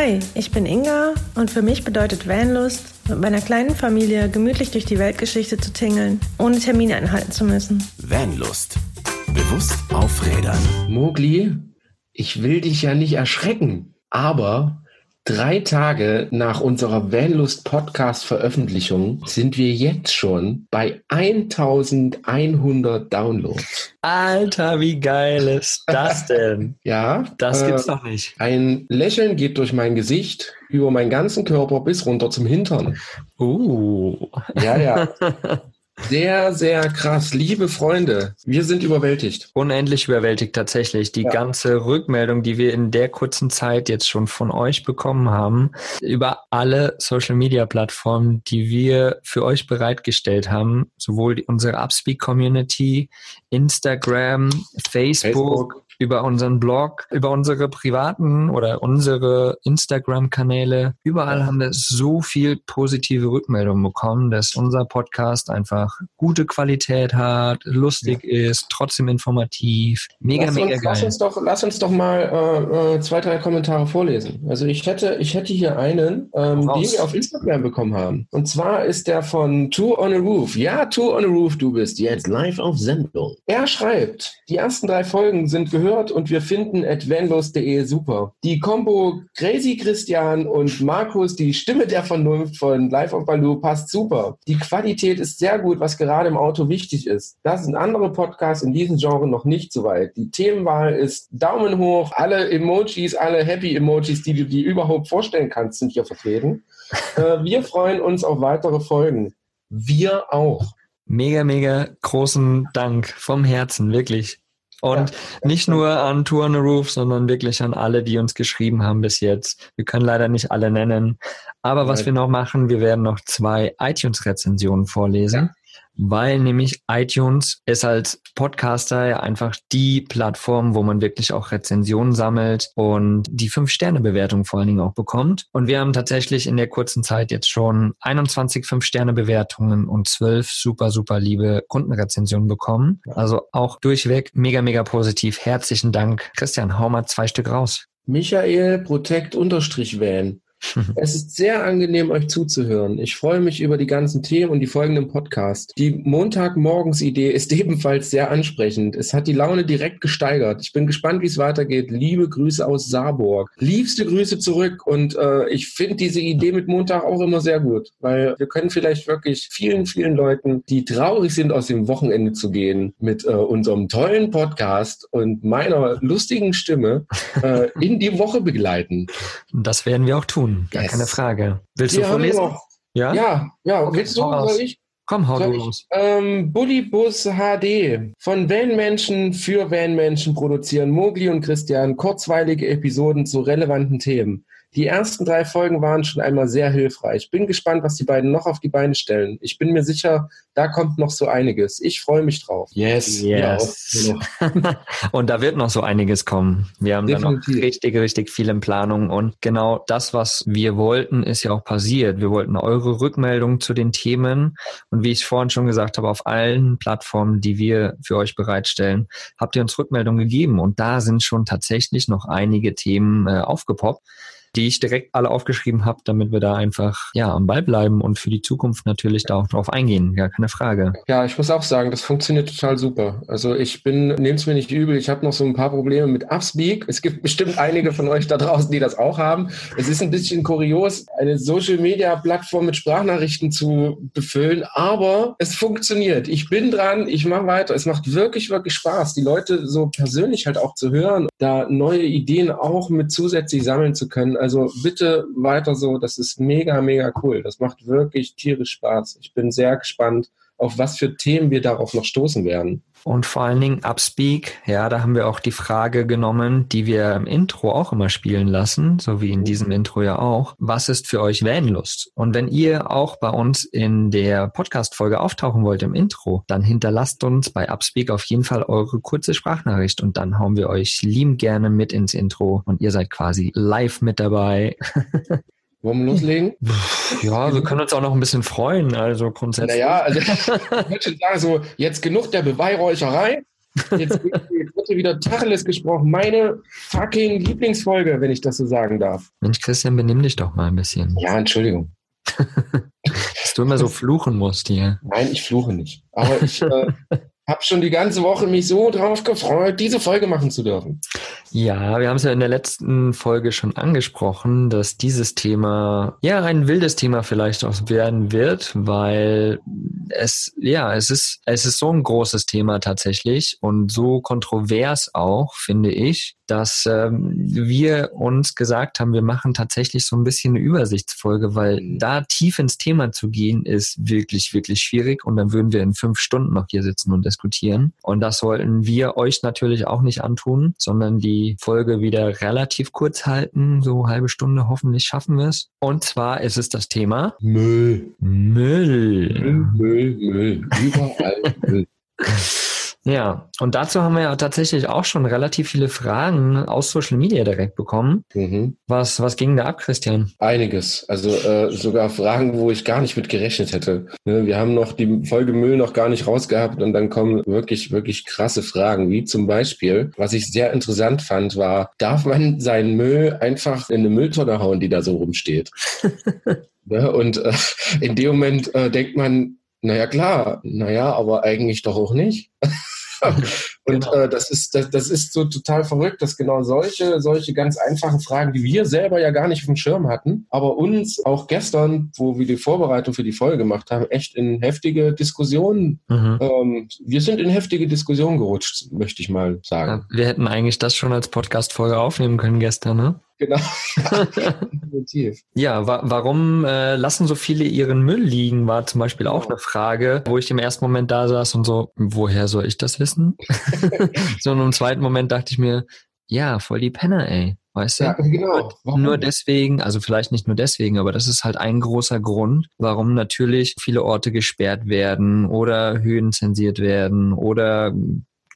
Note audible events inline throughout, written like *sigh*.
Hi, ich bin Inga und für mich bedeutet Vanlust, mit meiner kleinen Familie gemütlich durch die Weltgeschichte zu tingeln, ohne Termine einhalten zu müssen. Vanlust. Bewusst aufrädern. Mogli, ich will dich ja nicht erschrecken, aber Drei Tage nach unserer Vanlust Podcast Veröffentlichung sind wir jetzt schon bei 1100 Downloads. Alter, wie geil ist das denn? *laughs* ja. Das gibt's äh, doch nicht. Ein Lächeln geht durch mein Gesicht, über meinen ganzen Körper bis runter zum Hintern. Uh. Ja, ja. *laughs* Sehr, sehr krass. Liebe Freunde, wir sind überwältigt. Unendlich überwältigt tatsächlich. Die ja. ganze Rückmeldung, die wir in der kurzen Zeit jetzt schon von euch bekommen haben, über alle Social-Media-Plattformen, die wir für euch bereitgestellt haben, sowohl unsere Upspeak-Community, Instagram, Facebook, Facebook über unseren Blog, über unsere privaten oder unsere Instagram-Kanäle. Überall haben wir so viel positive Rückmeldungen bekommen, dass unser Podcast einfach gute Qualität hat, lustig ja. ist, trotzdem informativ. Mega, lass mega uns, geil. Lass uns doch, lass uns doch mal äh, äh, zwei, drei Kommentare vorlesen. Also ich hätte, ich hätte hier einen, ähm, den wir auf Instagram bekommen haben. Und zwar ist der von Two on a Roof. Ja, Two on a Roof, du bist jetzt live auf Sendung. Er schreibt, die ersten drei Folgen sind gehört gehört und wir finden advanlos.de super. Die Combo Crazy Christian und Markus, die Stimme der Vernunft von Live of Baloo passt super. Die Qualität ist sehr gut, was gerade im Auto wichtig ist. Das sind andere Podcasts in diesem Genre noch nicht so weit. Die Themenwahl ist Daumen hoch, alle Emojis, alle Happy Emojis, die du dir überhaupt vorstellen kannst, sind hier vertreten. *laughs* äh, wir freuen uns auf weitere Folgen. Wir auch. Mega, mega großen Dank vom Herzen, wirklich. Und ja. nicht nur an Tour on the Roof, sondern wirklich an alle, die uns geschrieben haben bis jetzt. Wir können leider nicht alle nennen. Aber was wir noch machen, wir werden noch zwei iTunes-Rezensionen vorlesen. Ja weil nämlich iTunes ist als Podcaster ja einfach die Plattform, wo man wirklich auch Rezensionen sammelt und die Fünf-Sterne-Bewertung vor allen Dingen auch bekommt. Und wir haben tatsächlich in der kurzen Zeit jetzt schon 21 Fünf-Sterne-Bewertungen und 12 super, super liebe Kundenrezensionen bekommen. Also auch durchweg mega, mega positiv. Herzlichen Dank. Christian, hau mal zwei Stück raus. Michael Protect-Van es ist sehr angenehm, euch zuzuhören. Ich freue mich über die ganzen Themen und die folgenden Podcasts. Die Montagmorgens-Idee ist *laughs* ebenfalls sehr ansprechend. Es hat die Laune direkt gesteigert. Ich bin gespannt, wie es weitergeht. Liebe Grüße aus Saarburg. Liebste Grüße zurück und äh, ich finde diese Idee mit Montag auch immer sehr gut, weil wir können vielleicht wirklich vielen, vielen Leuten, die traurig sind, aus dem Wochenende zu gehen, mit äh, unserem tollen Podcast und meiner lustigen Stimme äh, in die Woche begleiten. Das werden wir auch tun tun, gar yes. keine Frage. Willst du vorlesen? Noch, ja? Ja, ja. Okay, Willst du, soll ich? Komm, hau du los. Ähm, Bullybus HD von Van-Menschen für Van-Menschen produzieren Mogli und Christian kurzweilige Episoden zu relevanten Themen. Die ersten drei Folgen waren schon einmal sehr hilfreich. Bin gespannt, was die beiden noch auf die Beine stellen. Ich bin mir sicher, da kommt noch so einiges. Ich freue mich drauf. Yes, yes. *laughs* und da wird noch so einiges kommen. Wir haben Definitiv. da noch richtig, richtig viel in Planung. Und genau das, was wir wollten, ist ja auch passiert. Wir wollten eure Rückmeldung zu den Themen. Und wie ich vorhin schon gesagt habe, auf allen Plattformen, die wir für euch bereitstellen, habt ihr uns Rückmeldung gegeben. Und da sind schon tatsächlich noch einige Themen äh, aufgepoppt die ich direkt alle aufgeschrieben habe, damit wir da einfach ja am Ball bleiben und für die Zukunft natürlich da auch drauf eingehen. Ja, keine Frage. Ja, ich muss auch sagen, das funktioniert total super. Also ich bin, nehmt es mir nicht übel, ich habe noch so ein paar Probleme mit Upspeak. Es gibt bestimmt einige von euch da draußen, die das auch haben. Es ist ein bisschen kurios, eine Social Media Plattform mit Sprachnachrichten zu befüllen, aber es funktioniert. Ich bin dran, ich mache weiter. Es macht wirklich, wirklich Spaß, die Leute so persönlich halt auch zu hören, da neue Ideen auch mit zusätzlich sammeln zu können. Also bitte weiter so. Das ist mega, mega cool. Das macht wirklich tierisch Spaß. Ich bin sehr gespannt, auf was für Themen wir darauf noch stoßen werden. Und vor allen Dingen Upspeak, ja, da haben wir auch die Frage genommen, die wir im Intro auch immer spielen lassen, so wie in diesem Intro ja auch. Was ist für euch Vanlust? Und wenn ihr auch bei uns in der Podcast-Folge auftauchen wollt im Intro, dann hinterlasst uns bei Upspeak auf jeden Fall eure kurze Sprachnachricht und dann hauen wir euch lieben gerne mit ins Intro und ihr seid quasi live mit dabei. *laughs* Wollen wir loslegen? Ja, wir können uns auch noch ein bisschen freuen, also grundsätzlich. Naja, also *laughs* ich würde schon sagen, so jetzt genug der Beweihräucherei. Jetzt, wird wieder Tacheles gesprochen. Meine fucking Lieblingsfolge, wenn ich das so sagen darf. Mensch, Christian, benimm dich doch mal ein bisschen. Ja, Entschuldigung. *laughs* Dass du immer so fluchen musst hier. Nein, ich fluche nicht. Aber ich äh, *laughs* habe schon die ganze Woche mich so drauf gefreut, diese Folge machen zu dürfen. Ja, wir haben es ja in der letzten Folge schon angesprochen, dass dieses Thema ja ein wildes Thema vielleicht auch werden wird, weil es ja es ist es ist so ein großes Thema tatsächlich und so kontrovers auch finde ich, dass ähm, wir uns gesagt haben, wir machen tatsächlich so ein bisschen eine Übersichtsfolge, weil mhm. da tief ins Thema zu gehen ist wirklich wirklich schwierig und dann würden wir in fünf Stunden noch hier sitzen und diskutieren und das wollten wir euch natürlich auch nicht antun, sondern die die Folge wieder relativ kurz halten, so halbe Stunde, hoffentlich schaffen wir es. Und zwar ist es das Thema Müll. Müll. Müll, Müll, Müll. Überall Müll. *laughs* Ja, und dazu haben wir ja tatsächlich auch schon relativ viele Fragen aus Social Media direkt bekommen. Mhm. Was, was ging da ab, Christian? Einiges. Also äh, sogar Fragen, wo ich gar nicht mit gerechnet hätte. Ne, wir haben noch die Folge Müll noch gar nicht rausgehabt und dann kommen wirklich, wirklich krasse Fragen, wie zum Beispiel, was ich sehr interessant fand, war, darf man seinen Müll einfach in eine Mülltonne hauen, die da so rumsteht? ja, *laughs* und äh, in dem Moment äh, denkt man, naja, klar, naja, aber eigentlich doch auch nicht. okay. Und genau. äh, das ist das, das ist so total verrückt, dass genau solche solche ganz einfachen Fragen, die wir selber ja gar nicht auf dem Schirm hatten, aber uns auch gestern, wo wir die Vorbereitung für die Folge gemacht haben, echt in heftige Diskussionen. Mhm. Ähm, wir sind in heftige Diskussionen gerutscht, möchte ich mal sagen. Ja, wir hätten eigentlich das schon als Podcast-Folge aufnehmen können gestern, ne? Genau. *laughs* Ja, wa warum äh, lassen so viele ihren Müll liegen, war zum Beispiel auch eine Frage, wo ich im ersten Moment da saß und so, woher soll ich das wissen? *laughs* *laughs* so und im zweiten Moment dachte ich mir, ja, voll die Penner, ey. Weißt du? Ja, genau. Warum? Nur deswegen, also vielleicht nicht nur deswegen, aber das ist halt ein großer Grund, warum natürlich viele Orte gesperrt werden oder Höhen zensiert werden oder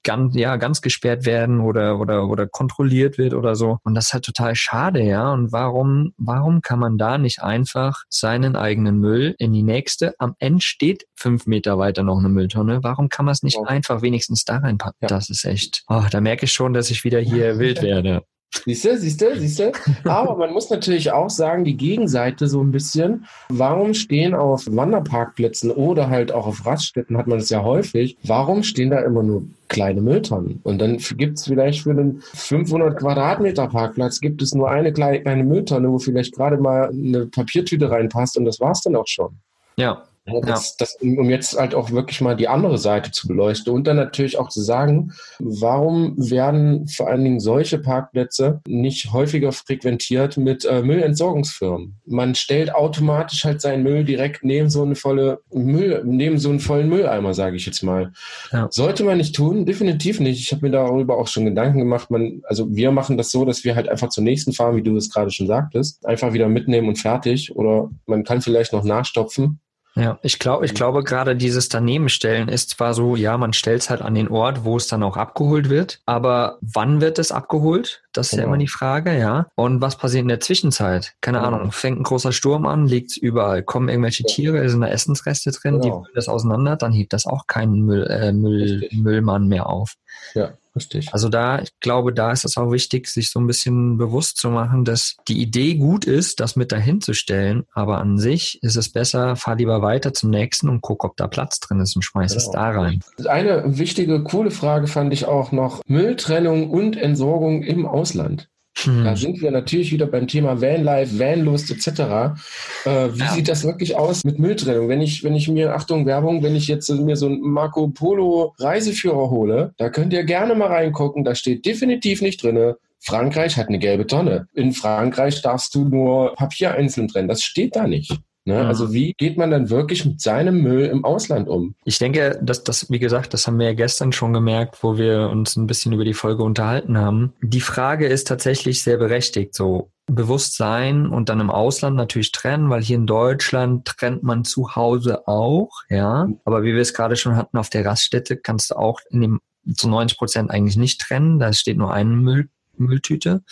ganz, ja, ganz gesperrt werden oder, oder, oder kontrolliert wird oder so. Und das ist halt total schade, ja. Und warum, warum kann man da nicht einfach seinen eigenen Müll in die nächste, am Ende steht fünf Meter weiter noch eine Mülltonne. Warum kann man es nicht ja. einfach wenigstens da reinpacken? Ja. Das ist echt, oh, da merke ich schon, dass ich wieder hier wild werde. Siehst du, siehst du, siehst du? Aber man muss natürlich auch sagen, die Gegenseite so ein bisschen. Warum stehen auf Wanderparkplätzen oder halt auch auf Raststätten, hat man das ja häufig, warum stehen da immer nur kleine Mülltonnen? Und dann gibt es vielleicht für einen 500 Quadratmeter Parkplatz gibt es nur eine kleine, Mülltonne, wo vielleicht gerade mal eine Papiertüte reinpasst und das war's dann auch schon. Ja, das, das, um jetzt halt auch wirklich mal die andere Seite zu beleuchten und dann natürlich auch zu sagen, warum werden vor allen Dingen solche Parkplätze nicht häufiger frequentiert mit äh, Müllentsorgungsfirmen? Man stellt automatisch halt seinen Müll direkt neben so eine volle Müll, neben so einen vollen Mülleimer, sage ich jetzt mal. Ja. Sollte man nicht tun, definitiv nicht. Ich habe mir darüber auch schon Gedanken gemacht. Man, also wir machen das so, dass wir halt einfach zur nächsten fahren, wie du es gerade schon sagtest, einfach wieder mitnehmen und fertig. Oder man kann vielleicht noch nachstopfen ja, ich glaube, ich glaube gerade dieses Danebenstellen ist zwar so, ja, man stellt es halt an den Ort, wo es dann auch abgeholt wird, aber wann wird es abgeholt? Das ist genau. ja immer die Frage, ja. Und was passiert in der Zwischenzeit? Keine genau. Ahnung, fängt ein großer Sturm an, liegt überall, kommen irgendwelche Tiere, sind da Essensreste drin, genau. die füllen das auseinander, dann hebt das auch keinen Müll, äh, Müll, Müllmann mehr auf. Ja. Richtig. Also da, ich glaube, da ist es auch wichtig, sich so ein bisschen bewusst zu machen, dass die Idee gut ist, das mit dahin zu stellen, aber an sich ist es besser, fahr lieber weiter zum nächsten und guck, ob da Platz drin ist und schmeiß genau. es da rein. Eine wichtige, coole Frage fand ich auch noch, Mülltrennung und Entsorgung im Ausland. Hm. Da sind wir natürlich wieder beim Thema Vanlife, Vanlust etc. Äh, wie ja. sieht das wirklich aus mit Mülltrennung? Wenn ich, wenn ich mir, Achtung, Werbung, wenn ich jetzt mir so einen Marco Polo Reiseführer hole, da könnt ihr gerne mal reingucken, da steht definitiv nicht drinne, Frankreich hat eine gelbe Tonne. In Frankreich darfst du nur Papier einzeln trennen. Das steht da nicht. Ne? Mhm. Also wie geht man dann wirklich mit seinem Müll im Ausland um? Ich denke, dass das, wie gesagt, das haben wir ja gestern schon gemerkt, wo wir uns ein bisschen über die Folge unterhalten haben. Die Frage ist tatsächlich sehr berechtigt. So Bewusstsein und dann im Ausland natürlich trennen, weil hier in Deutschland trennt man zu Hause auch, ja. Aber wie wir es gerade schon hatten, auf der Raststätte kannst du auch in dem zu 90 Prozent eigentlich nicht trennen. Da steht nur ein Müll Mülltüte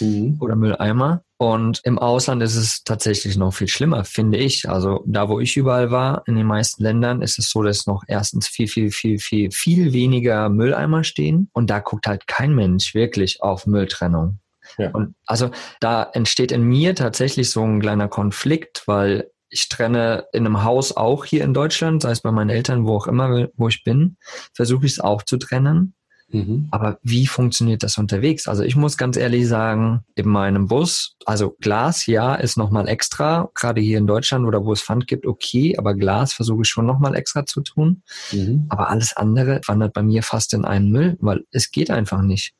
mhm. oder Mülleimer. Und im Ausland ist es tatsächlich noch viel schlimmer, finde ich. Also da, wo ich überall war, in den meisten Ländern, ist es so, dass noch erstens viel, viel, viel, viel, viel weniger Mülleimer stehen. Und da guckt halt kein Mensch wirklich auf Mülltrennung. Ja. Und also da entsteht in mir tatsächlich so ein kleiner Konflikt, weil ich trenne in einem Haus auch hier in Deutschland, sei es bei meinen Eltern, wo auch immer, wo ich bin, versuche ich es auch zu trennen. Mhm. Aber wie funktioniert das unterwegs? Also ich muss ganz ehrlich sagen, in meinem Bus, also Glas, ja, ist nochmal extra, gerade hier in Deutschland oder wo es Pfand gibt, okay, aber Glas versuche ich schon nochmal extra zu tun. Mhm. Aber alles andere wandert bei mir fast in einen Müll, weil es geht einfach nicht.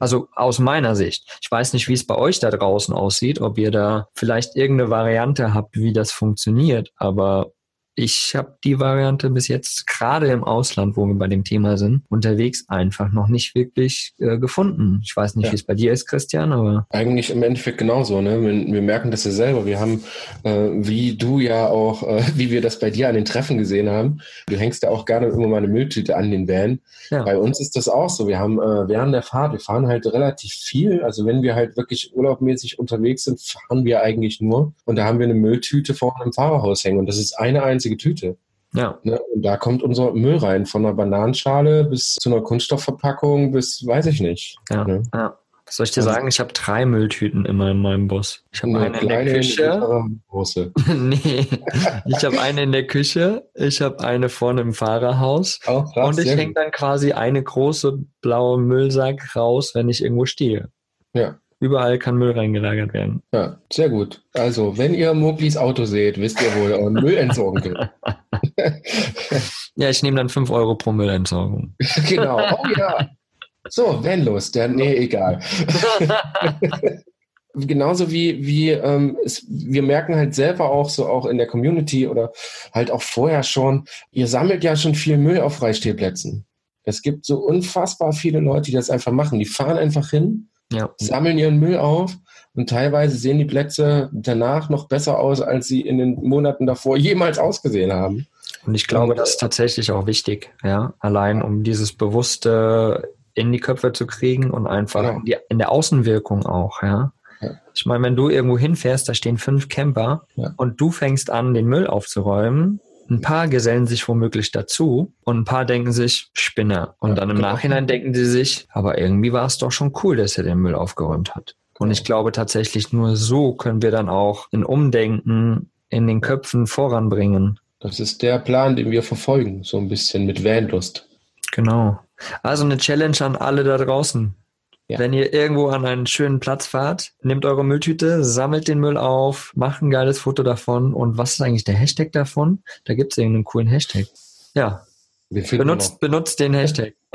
Also aus meiner Sicht. Ich weiß nicht, wie es bei euch da draußen aussieht, ob ihr da vielleicht irgendeine Variante habt, wie das funktioniert. Aber ich habe die Variante bis jetzt gerade im Ausland, wo wir bei dem Thema sind, unterwegs einfach noch nicht wirklich äh, gefunden. Ich weiß nicht, ja. wie es bei dir ist, Christian, aber. Eigentlich im Endeffekt genauso. Ne? Wir, wir merken das ja selber. Wir haben, äh, wie du ja auch, äh, *laughs* wie wir das bei dir an den Treffen gesehen haben, du hängst ja auch gerne immer mal eine Mülltüte an den Van. Ja. Bei uns ist das auch so. Wir haben äh, während der Fahrt, wir fahren halt relativ viel. Also wenn wir halt wirklich urlaubmäßig unterwegs sind, fahren wir eigentlich nur. Und da haben wir eine Mülltüte vor einem Fahrerhaus hängen. Und das ist eine einzige einzige Tüte. Ja. Ne? Und da kommt unser Müll rein, von einer Bananenschale bis zu einer Kunststoffverpackung bis weiß ich nicht. Ja. Ne? ja. Was soll ich dir also, sagen? Ich habe drei Mülltüten immer in meinem Bus. Ich habe eine, eine in der Küche. Große. *laughs* nee, ich habe eine in der Küche. Ich habe eine vorne im Fahrerhaus. Auch krass, und ich hänge dann quasi eine große blaue Müllsack raus, wenn ich irgendwo stehe. Ja. Überall kann Müll reingelagert werden. Ja, sehr gut. Also, wenn ihr Moglis Auto seht, wisst ihr, wo ihr Müll entsorgen könnt. *laughs* ja, ich nehme dann 5 Euro pro Müllentsorgung. *laughs* genau. Oh ja. So, Vanlust. Ja, nee, egal. *laughs* Genauso wie, wie ähm, es, wir merken halt selber auch so auch in der Community oder halt auch vorher schon, ihr sammelt ja schon viel Müll auf Freistehplätzen. Es gibt so unfassbar viele Leute, die das einfach machen. Die fahren einfach hin, ja. sammeln ihren Müll auf und teilweise sehen die Plätze danach noch besser aus, als sie in den Monaten davor jemals ausgesehen haben. Und ich glaube, das ist tatsächlich auch wichtig, ja, allein um dieses bewusste in die Köpfe zu kriegen und einfach genau. in, die, in, der Außenwirkung auch, ja. ja. Ich meine, wenn du irgendwo hinfährst, da stehen fünf Camper ja. und du fängst an, den Müll aufzuräumen, ein paar gesellen sich womöglich dazu und ein paar denken sich, Spinner. Und ja, dann im genau. Nachhinein denken sie sich, aber irgendwie war es doch schon cool, dass er den Müll aufgeräumt hat. Und ich glaube tatsächlich, nur so können wir dann auch ein Umdenken in den Köpfen voranbringen. Das ist der Plan, den wir verfolgen, so ein bisschen mit Vanlust. Genau. Also eine Challenge an alle da draußen. Ja. Wenn ihr irgendwo an einen schönen Platz fahrt, nehmt eure Mülltüte, sammelt den Müll auf, macht ein geiles Foto davon. Und was ist eigentlich der Hashtag davon? Da gibt es irgendeinen coolen Hashtag. Ja. Benutzt, benutzt den Hashtag. *laughs*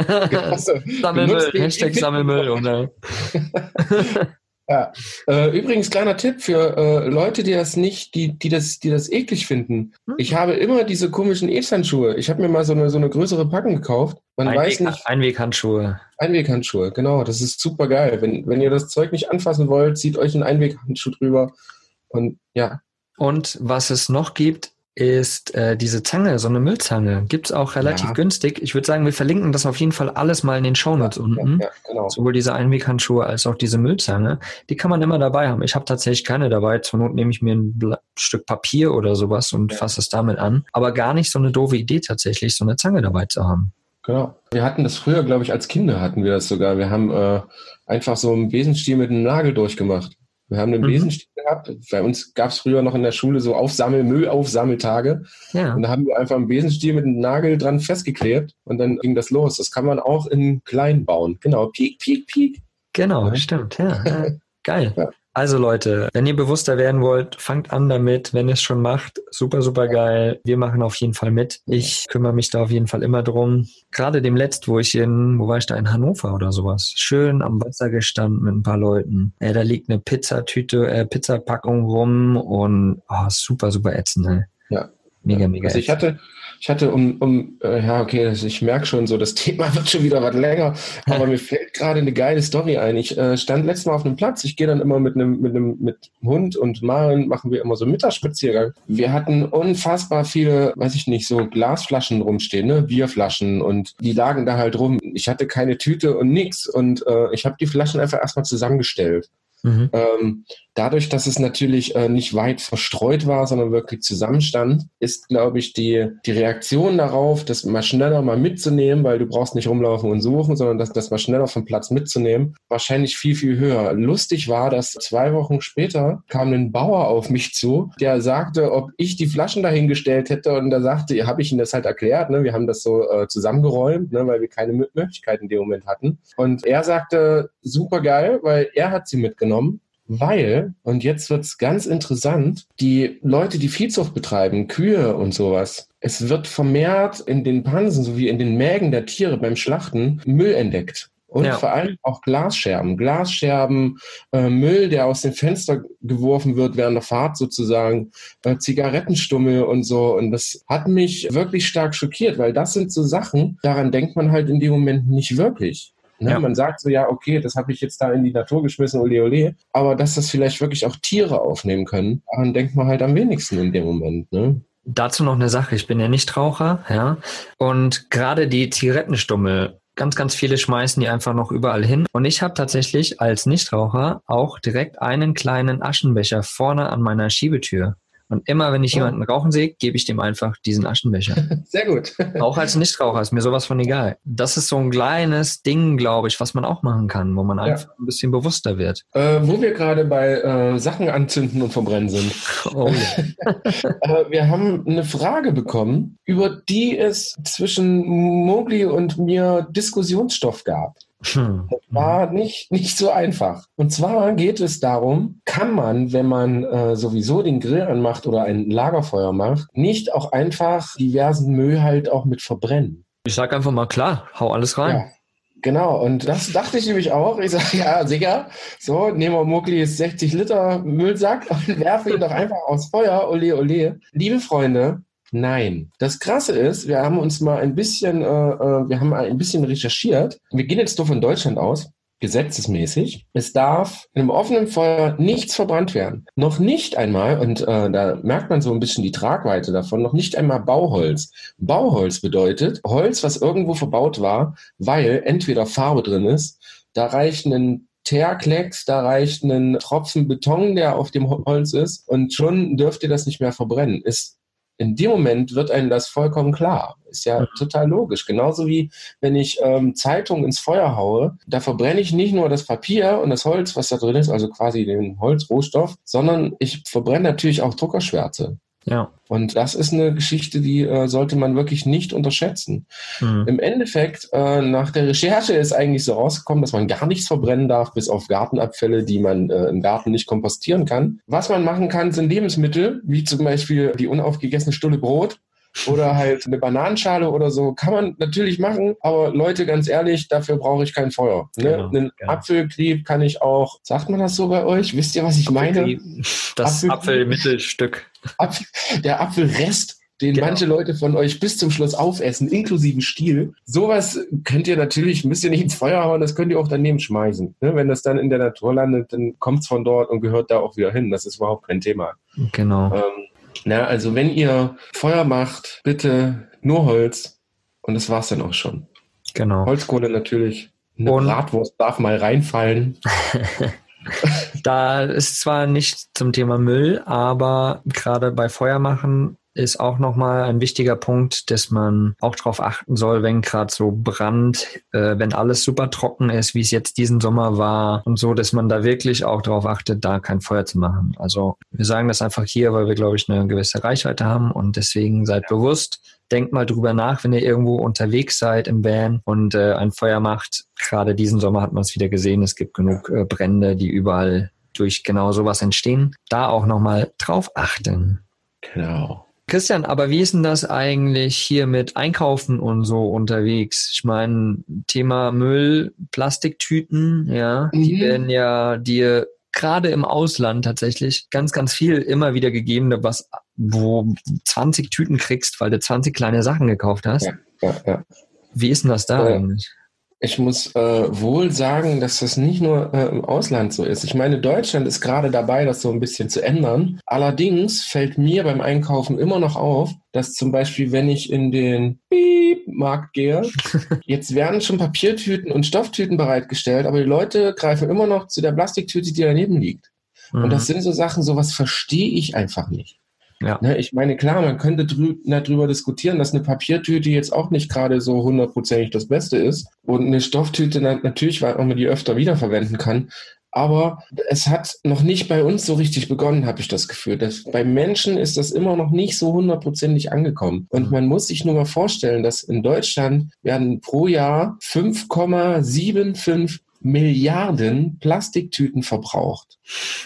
Sammelmüll, Hashtag Sammelmüll. Oder? *laughs* Ja. Äh, übrigens, kleiner Tipp für äh, Leute, die das nicht, die, die, das, die das eklig finden. Hm? Ich habe immer diese komischen E-Handschuhe. Ich habe mir mal so eine, so eine größere Packung gekauft. Man Einweg, weiß nicht. Einweghandschuhe. Einweghandschuhe, genau. Das ist super geil. Wenn, wenn ihr das Zeug nicht anfassen wollt, zieht euch einen Einweghandschuh drüber. Und ja. Und was es noch gibt, ist äh, diese Zange, so eine Müllzange. Gibt es auch relativ ja. günstig. Ich würde sagen, wir verlinken das auf jeden Fall alles mal in den Shownotes ja, unten. Ja, genau. Sowohl diese Einweghandschuhe als auch diese Müllzange. Die kann man immer dabei haben. Ich habe tatsächlich keine dabei. Zur Not nehme ich mir ein Bla Stück Papier oder sowas und fasse es damit an. Aber gar nicht so eine doofe Idee tatsächlich, so eine Zange dabei zu haben. Genau. Wir hatten das früher, glaube ich, als Kinder hatten wir das sogar. Wir haben äh, einfach so einen Besenstiel mit einem Nagel durchgemacht. Wir haben einen mhm. Besenstiel gehabt. Bei uns gab es früher noch in der Schule so Aufsammel, Müllaufsammeltage. Ja. Und da haben wir einfach einen Besenstiel mit einem Nagel dran festgeklebt und dann ging das los. Das kann man auch in klein bauen. Genau, piek, piek, piek. Genau, ja. stimmt, ja. *laughs* Geil. Ja. Also Leute, wenn ihr bewusster werden wollt, fangt an damit. Wenn ihr es schon macht, super, super geil. Wir machen auf jeden Fall mit. Ich kümmere mich da auf jeden Fall immer drum. Gerade dem Letzt, wo ich in, wo war ich da, in Hannover oder sowas, schön am Wasser gestanden mit ein paar Leuten. Äh, da liegt eine Pizzatüte, äh, Pizzapackung rum und oh, super, super ätzend. Ey. Ja. Mega, mega. Also ich hatte, ich hatte um, um äh, ja, okay, ich merke schon so, das *laughs* Thema wird schon wieder was länger, aber mir fällt gerade eine geile Story ein. Ich äh, stand letztes Mal auf einem Platz, ich gehe dann immer mit einem mit einem mit Hund und Maren machen wir immer so Mittagsspaziergang. Wir hatten unfassbar viele, weiß ich nicht, so Glasflaschen rumstehen, ne, Bierflaschen und die lagen da halt rum. Ich hatte keine Tüte und nix und äh, ich habe die Flaschen einfach erstmal zusammengestellt. Mhm. Ähm, dadurch, dass es natürlich äh, nicht weit verstreut war, sondern wirklich zusammenstand, ist, glaube ich, die, die Reaktion darauf, das mal schneller mal mitzunehmen, weil du brauchst nicht rumlaufen und suchen, sondern das, das mal schneller vom Platz mitzunehmen, wahrscheinlich viel, viel höher. Lustig war, dass zwei Wochen später kam ein Bauer auf mich zu, der sagte, ob ich die Flaschen dahingestellt hätte und da sagte, habe ich ihm das halt erklärt, ne? wir haben das so äh, zusammengeräumt, ne? weil wir keine Möglichkeiten in dem Moment hatten. Und er sagte, super geil, weil er hat sie mitgenommen weil, und jetzt wird's ganz interessant, die Leute, die Viehzucht betreiben, Kühe und sowas, es wird vermehrt in den Pansen sowie in den Mägen der Tiere beim Schlachten Müll entdeckt. Und ja. vor allem auch Glasscherben. Glasscherben, äh, Müll, der aus dem Fenster geworfen wird während der Fahrt sozusagen, äh, Zigarettenstummel und so. Und das hat mich wirklich stark schockiert, weil das sind so Sachen, daran denkt man halt in dem Moment nicht wirklich. Ne? Ja. Man sagt so, ja, okay, das habe ich jetzt da in die Natur geschmissen, ole ole. Aber dass das vielleicht wirklich auch Tiere aufnehmen können, daran denkt man halt am wenigsten in dem Moment. Ne? Dazu noch eine Sache, ich bin ja Nichtraucher, ja. Und gerade die Zigarettenstummel, ganz, ganz viele schmeißen die einfach noch überall hin. Und ich habe tatsächlich als Nichtraucher auch direkt einen kleinen Aschenbecher vorne an meiner Schiebetür. Und immer, wenn ich jemanden rauchen sehe, gebe ich dem einfach diesen Aschenbecher. *laughs* Sehr gut. auch als Nichtraucher ist mir sowas von egal. Das ist so ein kleines Ding, glaube ich, was man auch machen kann, wo man ja. einfach ein bisschen bewusster wird. Äh, wo wir gerade bei äh, Sachen anzünden und verbrennen sind. Oh, ja. *laughs* äh, wir haben eine Frage bekommen, über die es zwischen Mogli und mir Diskussionsstoff gab. Hm. Das war nicht, nicht so einfach. Und zwar geht es darum, kann man, wenn man äh, sowieso den Grill anmacht oder ein Lagerfeuer macht, nicht auch einfach diversen Müll halt auch mit verbrennen? Ich sag einfach mal klar, hau alles rein. Ja. Genau, und das dachte ich nämlich auch. Ich sage, ja, sicher. So, nehmen wir Mucklis 60 Liter Müllsack *laughs* und werfe ihn doch einfach aufs Feuer. Ole, ole. Liebe Freunde, Nein. Das Krasse ist, wir haben uns mal ein bisschen, äh, äh, wir haben ein bisschen recherchiert. Wir gehen jetzt nur von Deutschland aus, gesetzesmäßig. Es darf in einem offenen Feuer nichts verbrannt werden. Noch nicht einmal, und äh, da merkt man so ein bisschen die Tragweite davon, noch nicht einmal Bauholz. Bauholz bedeutet Holz, was irgendwo verbaut war, weil entweder Farbe drin ist, da reicht ein Teerklecks, da reicht ein Tropfen Beton, der auf dem Holz ist, und schon dürft ihr das nicht mehr verbrennen. Ist in dem Moment wird einem das vollkommen klar. Ist ja total logisch. Genauso wie wenn ich ähm, Zeitung ins Feuer haue, da verbrenne ich nicht nur das Papier und das Holz, was da drin ist, also quasi den Holzrohstoff, sondern ich verbrenne natürlich auch Druckerschwärze. Ja. Und das ist eine Geschichte, die äh, sollte man wirklich nicht unterschätzen. Mhm. Im Endeffekt, äh, nach der Recherche ist eigentlich so rausgekommen, dass man gar nichts verbrennen darf, bis auf Gartenabfälle, die man äh, im Garten nicht kompostieren kann. Was man machen kann, sind Lebensmittel, wie zum Beispiel die unaufgegessene Stulle Brot oder halt eine Bananenschale oder so. Kann man natürlich machen, aber Leute, ganz ehrlich, dafür brauche ich kein Feuer. Ne? Genau, Einen genau. Apfelklieb kann ich auch, sagt man das so bei euch? Wisst ihr, was ich meine? Das Apfelmittelstück. Apfel, der Apfelrest den genau. manche Leute von euch bis zum Schluss aufessen, inklusive Stiel. Sowas könnt ihr natürlich, müsst ihr nicht ins Feuer hauen, das könnt ihr auch daneben schmeißen. Ne? Wenn das dann in der Natur landet, dann kommt es von dort und gehört da auch wieder hin. Das ist überhaupt kein Thema. Genau. Ähm, na, also wenn ihr Feuer macht, bitte nur Holz und das war's dann auch schon. Genau. Holzkohle natürlich. Eine und Bratwurst darf mal reinfallen. *laughs* da ist zwar nicht zum Thema Müll, aber gerade bei Feuermachen ist auch nochmal ein wichtiger Punkt, dass man auch darauf achten soll, wenn gerade so Brand, äh, wenn alles super trocken ist, wie es jetzt diesen Sommer war und so, dass man da wirklich auch darauf achtet, da kein Feuer zu machen. Also wir sagen das einfach hier, weil wir, glaube ich, eine gewisse Reichweite haben und deswegen seid bewusst, denkt mal drüber nach, wenn ihr irgendwo unterwegs seid im Van und äh, ein Feuer macht. Gerade diesen Sommer hat man es wieder gesehen, es gibt genug äh, Brände, die überall durch genau sowas entstehen. Da auch nochmal drauf achten. Genau. Christian, aber wie ist denn das eigentlich hier mit Einkaufen und so unterwegs? Ich meine, Thema Müll, Plastiktüten, ja, mhm. die werden ja dir gerade im Ausland tatsächlich ganz, ganz viel immer wieder gegeben, was, wo 20 Tüten kriegst, weil du 20 kleine Sachen gekauft hast. Ja, ja, ja. Wie ist denn das da eigentlich? Ich muss äh, wohl sagen, dass das nicht nur äh, im Ausland so ist. Ich meine, Deutschland ist gerade dabei, das so ein bisschen zu ändern. Allerdings fällt mir beim Einkaufen immer noch auf, dass zum Beispiel, wenn ich in den Piep-Markt gehe, *laughs* jetzt werden schon Papiertüten und Stofftüten bereitgestellt, aber die Leute greifen immer noch zu der Plastiktüte, die daneben liegt. Mhm. Und das mhm. sind so Sachen, sowas verstehe ich einfach nicht. Ja. Ne, ich meine, klar, man könnte darüber diskutieren, dass eine Papiertüte jetzt auch nicht gerade so hundertprozentig das Beste ist. Und eine Stofftüte natürlich, weil man die öfter wiederverwenden kann. Aber es hat noch nicht bei uns so richtig begonnen, habe ich das Gefühl. Das, bei Menschen ist das immer noch nicht so hundertprozentig angekommen. Und mhm. man muss sich nur mal vorstellen, dass in Deutschland werden pro Jahr 5,75 Milliarden Plastiktüten verbraucht.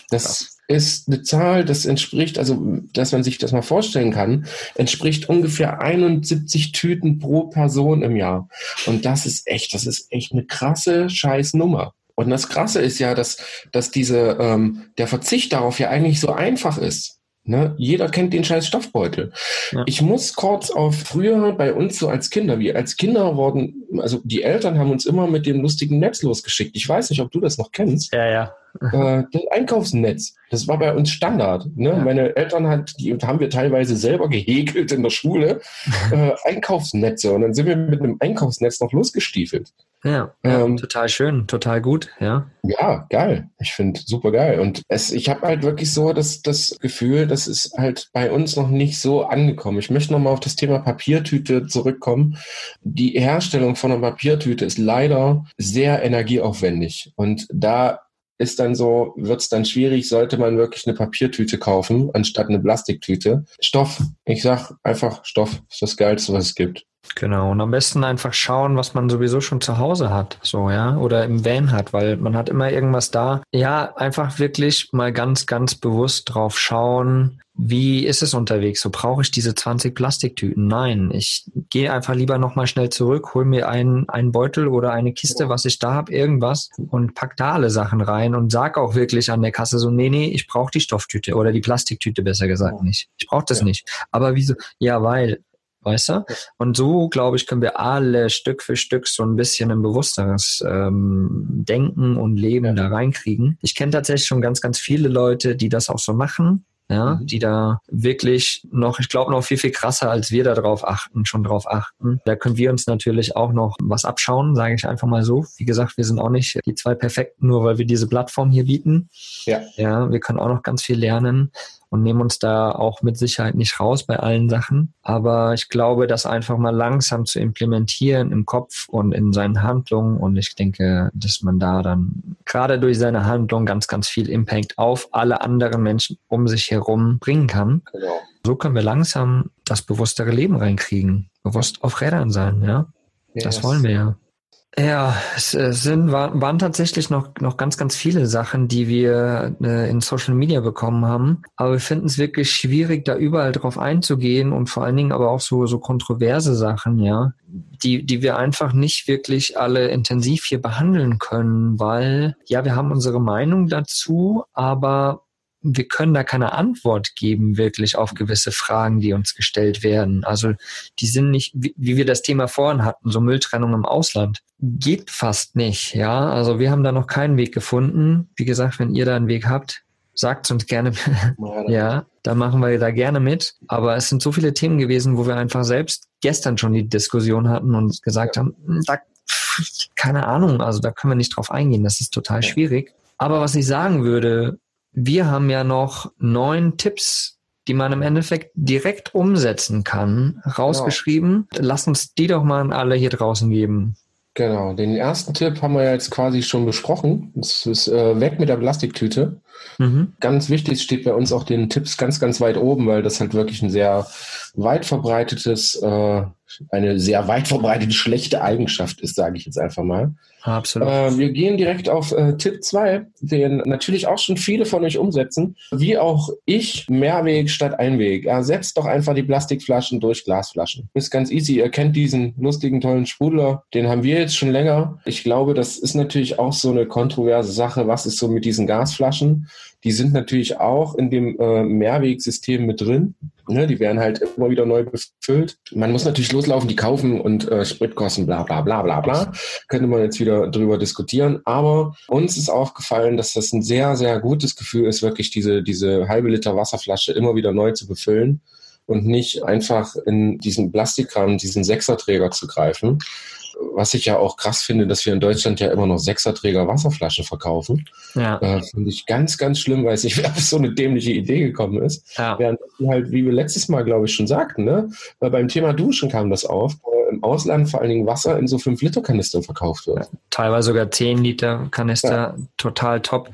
Das ist eine Zahl, das entspricht, also dass man sich das mal vorstellen kann, entspricht ungefähr 71 Tüten pro Person im Jahr. Und das ist echt, das ist echt eine krasse Scheißnummer. Und das Krasse ist ja, dass, dass diese, ähm, der Verzicht darauf ja eigentlich so einfach ist. Ne? Jeder kennt den scheiß Stoffbeutel. Ja. Ich muss kurz auf früher bei uns so als Kinder, wie als Kinder wurden, also die Eltern haben uns immer mit dem lustigen Netz losgeschickt. Ich weiß nicht, ob du das noch kennst. Ja, ja. Äh, *laughs* das Einkaufsnetz. Das war bei uns Standard. Ne? Ja. Meine Eltern hat, die haben wir teilweise selber gehäkelt in der Schule, *laughs* äh, Einkaufsnetze. Und dann sind wir mit einem Einkaufsnetz noch losgestiefelt. Ja, ja ähm, total schön, total gut, ja. Ja, geil. Ich finde super geil. Und es, ich habe halt wirklich so das, das Gefühl, das ist halt bei uns noch nicht so angekommen. Ich möchte nochmal auf das Thema Papiertüte zurückkommen. Die Herstellung von einer Papiertüte ist leider sehr energieaufwendig. Und da ist dann so, wird es dann schwierig, sollte man wirklich eine Papiertüte kaufen, anstatt eine Plastiktüte. Stoff. Ich sag einfach, Stoff ist das Geilste, was es gibt. Genau, und am besten einfach schauen, was man sowieso schon zu Hause hat, so, ja, oder im Van hat, weil man hat immer irgendwas da. Ja, einfach wirklich mal ganz, ganz bewusst drauf schauen, wie ist es unterwegs? So brauche ich diese 20 Plastiktüten? Nein, ich gehe einfach lieber nochmal schnell zurück, hol mir einen, einen Beutel oder eine Kiste, was ich da habe, irgendwas und pack da alle Sachen rein und sag auch wirklich an der Kasse so, nee, nee, ich brauche die Stofftüte oder die Plastiktüte besser gesagt nicht. Ich brauche das ja. nicht. Aber wieso? Ja, weil weißt du? Und so, glaube ich, können wir alle Stück für Stück so ein bisschen ein bewussteres ähm, Denken und Leben da reinkriegen. Ich kenne tatsächlich schon ganz, ganz viele Leute, die das auch so machen ja, mhm. die da wirklich noch, ich glaube, noch viel, viel krasser, als wir darauf achten, schon darauf achten. Da können wir uns natürlich auch noch was abschauen, sage ich einfach mal so. Wie gesagt, wir sind auch nicht die zwei Perfekten, nur weil wir diese Plattform hier bieten. Ja. Ja, wir können auch noch ganz viel lernen und nehmen uns da auch mit Sicherheit nicht raus bei allen Sachen. Aber ich glaube, das einfach mal langsam zu implementieren im Kopf und in seinen Handlungen. Und ich denke, dass man da dann gerade durch seine Handlung ganz, ganz viel Impact auf alle anderen Menschen um sich herum bringen kann. Genau. So können wir langsam das bewusstere Leben reinkriegen. Bewusst auf Rädern sein, ja. Yes. Das wollen wir ja. Ja, es sind, waren tatsächlich noch, noch ganz, ganz viele Sachen, die wir äh, in Social Media bekommen haben. Aber wir finden es wirklich schwierig, da überall drauf einzugehen und vor allen Dingen aber auch so, so kontroverse Sachen, ja, die, die wir einfach nicht wirklich alle intensiv hier behandeln können, weil, ja, wir haben unsere Meinung dazu, aber wir können da keine Antwort geben, wirklich auf gewisse Fragen, die uns gestellt werden. Also die sind nicht, wie, wir das Thema vorhin hatten, so Mülltrennung im Ausland. Geht fast nicht, ja. Also wir haben da noch keinen Weg gefunden. Wie gesagt, wenn ihr da einen Weg habt, sagt uns gerne. *laughs* ja, da machen wir da gerne mit. Aber es sind so viele Themen gewesen, wo wir einfach selbst gestern schon die Diskussion hatten und gesagt ja. haben, hm, da, keine Ahnung, also da können wir nicht drauf eingehen. Das ist total schwierig. Aber was ich sagen würde, wir haben ja noch neun Tipps, die man im Endeffekt direkt umsetzen kann, rausgeschrieben. Genau. Lass uns die doch mal an alle hier draußen geben. Genau, den ersten Tipp haben wir ja jetzt quasi schon besprochen. Das ist äh, weg mit der Plastiktüte. Mhm. Ganz wichtig steht bei uns auch den Tipps ganz, ganz weit oben, weil das halt wirklich ein sehr weit verbreitetes, äh, eine sehr weit verbreitete schlechte Eigenschaft ist, sage ich jetzt einfach mal. Absolut. Äh, wir gehen direkt auf äh, Tipp 2, den natürlich auch schon viele von euch umsetzen, wie auch ich, Mehrweg statt Einweg. Ersetzt doch einfach die Plastikflaschen durch Glasflaschen. Ist ganz easy. Ihr kennt diesen lustigen, tollen Sprudler, den haben wir jetzt schon länger. Ich glaube, das ist natürlich auch so eine kontroverse Sache. Was ist so mit diesen Gasflaschen? Die sind natürlich auch in dem äh, Mehrwegsystem mit drin. Ne, die werden halt immer wieder neu befüllt. Man muss natürlich loslaufen, die kaufen und äh, Spritkosten, bla bla bla bla bla. Könnte man jetzt wieder drüber diskutieren. Aber uns ist aufgefallen, dass das ein sehr, sehr gutes Gefühl ist, wirklich diese, diese halbe Liter Wasserflasche immer wieder neu zu befüllen und nicht einfach in diesen Plastikkram, diesen Sechserträger zu greifen was ich ja auch krass finde, dass wir in Deutschland ja immer noch Sechserträger Wasserflaschen verkaufen. Ja. Äh, finde ich ganz, ganz schlimm, weil es nicht *laughs* auf so eine dämliche Idee gekommen ist. Ja. Während halt, wie wir letztes Mal, glaube ich, schon sagten, ne, weil beim Thema Duschen kam das auf, im Ausland vor allen Dingen Wasser in so 5-Liter-Kanistern verkauft wird. Ja, teilweise sogar 10-Liter-Kanister, total top.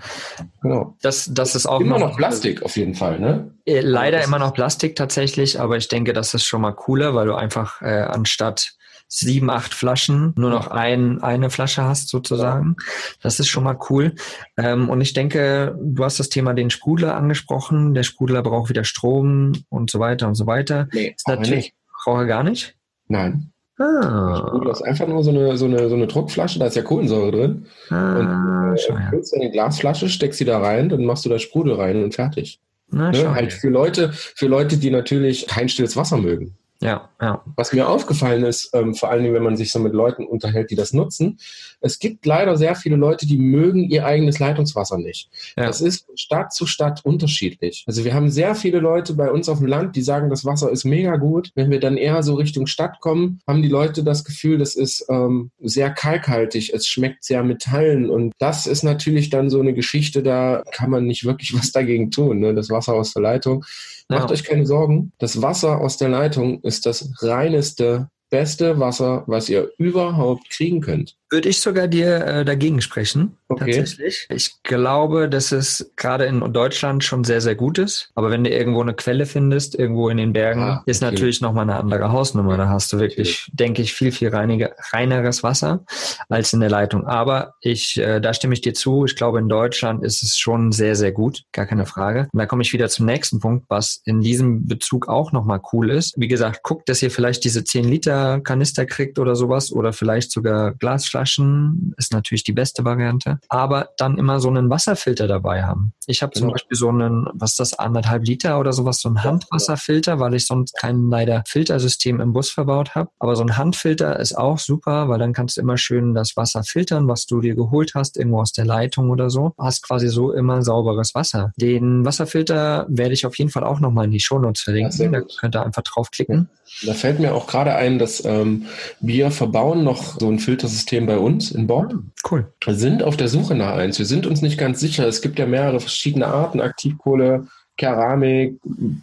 Genau. Das, das ist auch immer noch, noch Plastik auf jeden Fall, ne? Äh, leider immer noch Plastik tatsächlich, aber ich denke, das ist schon mal cooler, weil du einfach äh, anstatt sieben, acht Flaschen nur noch ein, eine Flasche hast sozusagen. Das ist schon mal cool. Ähm, und ich denke, du hast das Thema den Sprudler angesprochen. Der Sprudler braucht wieder Strom und so weiter und so weiter. Nee, ist natürlich, braucht er gar nicht? Nein. Ah. Sprudler ist einfach nur so eine, so, eine, so eine Druckflasche, da ist ja Kohlensäure drin. Ah, und äh, füllst eine Glasflasche, steckst sie da rein, dann machst du da Sprudel rein und fertig. Na, ne? Halt für Leute, für Leute, die natürlich kein stilles Wasser mögen. Ja, ja. Was mir aufgefallen ist, ähm, vor allen Dingen, wenn man sich so mit Leuten unterhält, die das nutzen, es gibt leider sehr viele Leute, die mögen ihr eigenes Leitungswasser nicht. Ja. Das ist Stadt zu Stadt unterschiedlich. Also wir haben sehr viele Leute bei uns auf dem Land, die sagen, das Wasser ist mega gut. Wenn wir dann eher so Richtung Stadt kommen, haben die Leute das Gefühl, das ist ähm, sehr kalkhaltig, es schmeckt sehr Metallen und das ist natürlich dann so eine Geschichte, da kann man nicht wirklich *laughs* was dagegen tun. Ne? Das Wasser aus der Leitung Macht ja. euch keine Sorgen. Das Wasser aus der Leitung ist das reineste, beste Wasser, was ihr überhaupt kriegen könnt. Würde ich sogar dir äh, dagegen sprechen, okay. tatsächlich. Ich glaube, dass es gerade in Deutschland schon sehr, sehr gut ist. Aber wenn du irgendwo eine Quelle findest, irgendwo in den Bergen, ah, ist okay. natürlich nochmal eine andere Hausnummer. Da hast du wirklich, okay. denke ich, viel, viel reiniger, reineres Wasser als in der Leitung. Aber ich, äh, da stimme ich dir zu. Ich glaube, in Deutschland ist es schon sehr, sehr gut. Gar keine Frage. Und da komme ich wieder zum nächsten Punkt, was in diesem Bezug auch nochmal cool ist. Wie gesagt, guckt, dass ihr vielleicht diese 10 Liter Kanister kriegt oder sowas oder vielleicht sogar Glasschlag Flaschen ist natürlich die beste Variante, aber dann immer so einen Wasserfilter dabei haben. Ich habe zum genau. Beispiel so einen, was ist das, anderthalb Liter oder sowas, so einen Handwasserfilter, weil ich sonst kein leider Filtersystem im Bus verbaut habe. Aber so ein Handfilter ist auch super, weil dann kannst du immer schön das Wasser filtern, was du dir geholt hast, irgendwo aus der Leitung oder so. Hast quasi so immer sauberes Wasser. Den Wasserfilter werde ich auf jeden Fall auch nochmal in die Shownotes verlinken. Da könnt ihr einfach draufklicken. Da fällt mir auch gerade ein, dass ähm, wir verbauen noch so ein Filtersystem bei uns in Bord. Cool. Wir sind auf der Suche nach eins. Wir sind uns nicht ganz sicher. Es gibt ja mehrere verschiedene Arten, Aktivkohle, Keramik,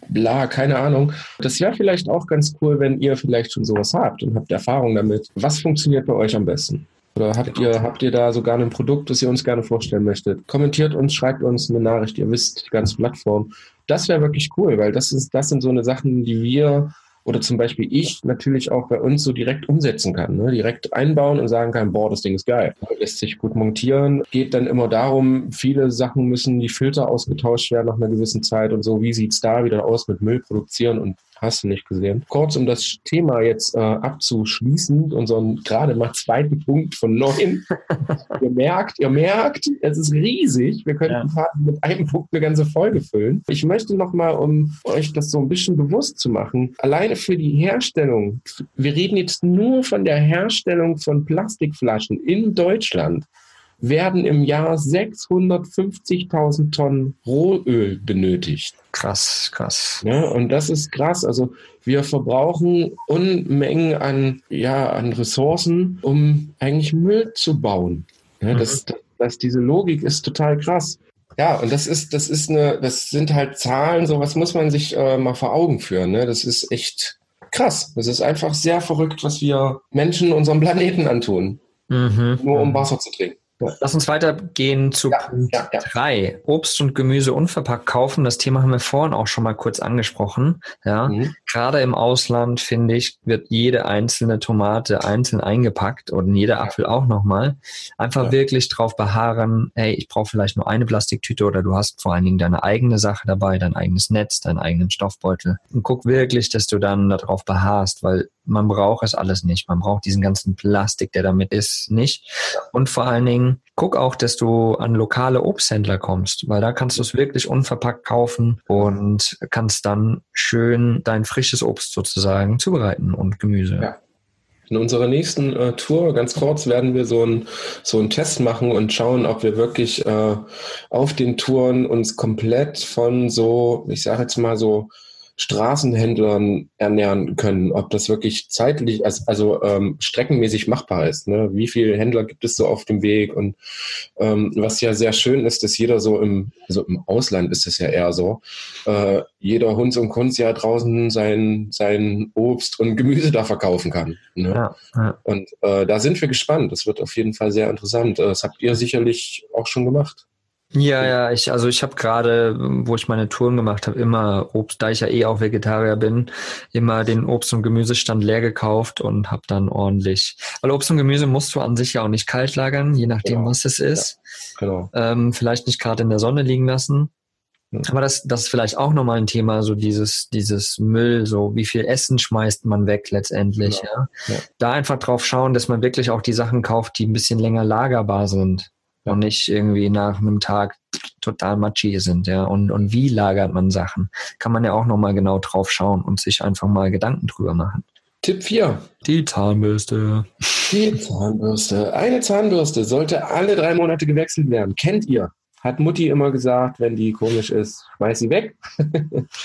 bla, keine Ahnung. Das wäre vielleicht auch ganz cool, wenn ihr vielleicht schon sowas habt und habt Erfahrung damit. Was funktioniert bei euch am besten? Oder habt ihr, habt ihr da sogar ein Produkt, das ihr uns gerne vorstellen möchtet? Kommentiert uns, schreibt uns eine Nachricht. Ihr wisst die ganze Plattform. Das wäre wirklich cool, weil das ist, das sind so eine Sachen, die wir oder zum Beispiel ich natürlich auch bei uns so direkt umsetzen kann, ne? direkt einbauen und sagen kann, boah, das Ding ist geil. Lässt sich gut montieren. Geht dann immer darum, viele Sachen müssen die Filter ausgetauscht werden nach einer gewissen Zeit und so. Wie sieht's da wieder aus mit Müll produzieren und Hast du nicht gesehen. Kurz, um das Thema jetzt äh, abzuschließen, unseren gerade mal zweiten Punkt von neun. *laughs* ihr merkt, ihr merkt, es ist riesig. Wir könnten ja. mit einem Punkt eine ganze Folge füllen. Ich möchte nochmal, um euch das so ein bisschen bewusst zu machen, alleine für die Herstellung, wir reden jetzt nur von der Herstellung von Plastikflaschen in Deutschland werden im Jahr 650.000 Tonnen Rohöl benötigt. Krass, krass. Ja, und das ist krass. Also wir verbrauchen Unmengen an, ja, an Ressourcen, um eigentlich Müll zu bauen. Ja, mhm. das, das, diese Logik ist total krass. Ja, und das ist, das ist eine, das sind halt Zahlen, sowas muss man sich äh, mal vor Augen führen. Ne? Das ist echt krass. Das ist einfach sehr verrückt, was wir Menschen unserem Planeten antun. Mhm. Nur um Wasser zu trinken. Lass uns weitergehen zu ja, Punkt 3. Ja, ja. Obst und Gemüse unverpackt kaufen. Das Thema haben wir vorhin auch schon mal kurz angesprochen. Ja, mhm. gerade im Ausland finde ich, wird jede einzelne Tomate einzeln eingepackt und jeder Apfel auch nochmal. Einfach wirklich drauf beharren. Hey, ich brauche vielleicht nur eine Plastiktüte oder du hast vor allen Dingen deine eigene Sache dabei, dein eigenes Netz, deinen eigenen Stoffbeutel. Und guck wirklich, dass du dann darauf beharrst, weil man braucht es alles nicht. Man braucht diesen ganzen Plastik, der damit ist, nicht. Und vor allen Dingen, guck auch, dass du an lokale Obsthändler kommst, weil da kannst du es wirklich unverpackt kaufen und kannst dann schön dein frisches Obst sozusagen zubereiten und Gemüse. Ja. In unserer nächsten äh, Tour, ganz kurz, werden wir so einen so einen Test machen und schauen, ob wir wirklich äh, auf den Touren uns komplett von so, ich sage jetzt mal so Straßenhändlern ernähren können, ob das wirklich zeitlich, also, also ähm, streckenmäßig machbar ist. Ne? Wie viele Händler gibt es so auf dem Weg? Und ähm, was ja sehr schön ist, dass jeder so im, also im Ausland ist es ja eher so, äh, jeder Hund und Kunst ja draußen sein, sein Obst und Gemüse da verkaufen kann. Ne? Ja, ja. Und äh, da sind wir gespannt. Das wird auf jeden Fall sehr interessant. Das habt ihr sicherlich auch schon gemacht. Ja, ja, ich, also ich habe gerade, wo ich meine Touren gemacht habe, immer Obst, da ich ja eh auch Vegetarier bin, immer den Obst- und Gemüsestand leer gekauft und habe dann ordentlich, weil Obst und Gemüse musst du an sich ja auch nicht kalt lagern, je nachdem, genau. was es ist. Ja, genau. Ähm, vielleicht nicht gerade in der Sonne liegen lassen. Aber das, das ist vielleicht auch nochmal ein Thema, so dieses, dieses Müll, so wie viel Essen schmeißt man weg letztendlich, genau. ja? ja. Da einfach drauf schauen, dass man wirklich auch die Sachen kauft, die ein bisschen länger lagerbar sind. Und nicht irgendwie nach einem Tag total matschig sind, ja. Und, und wie lagert man Sachen? Kann man ja auch nochmal genau drauf schauen und sich einfach mal Gedanken drüber machen. Tipp 4. Die Zahnbürste. Die Zahnbürste. Eine Zahnbürste sollte alle drei Monate gewechselt werden. Kennt ihr? Hat Mutti immer gesagt, wenn die komisch ist, schmeiß sie weg.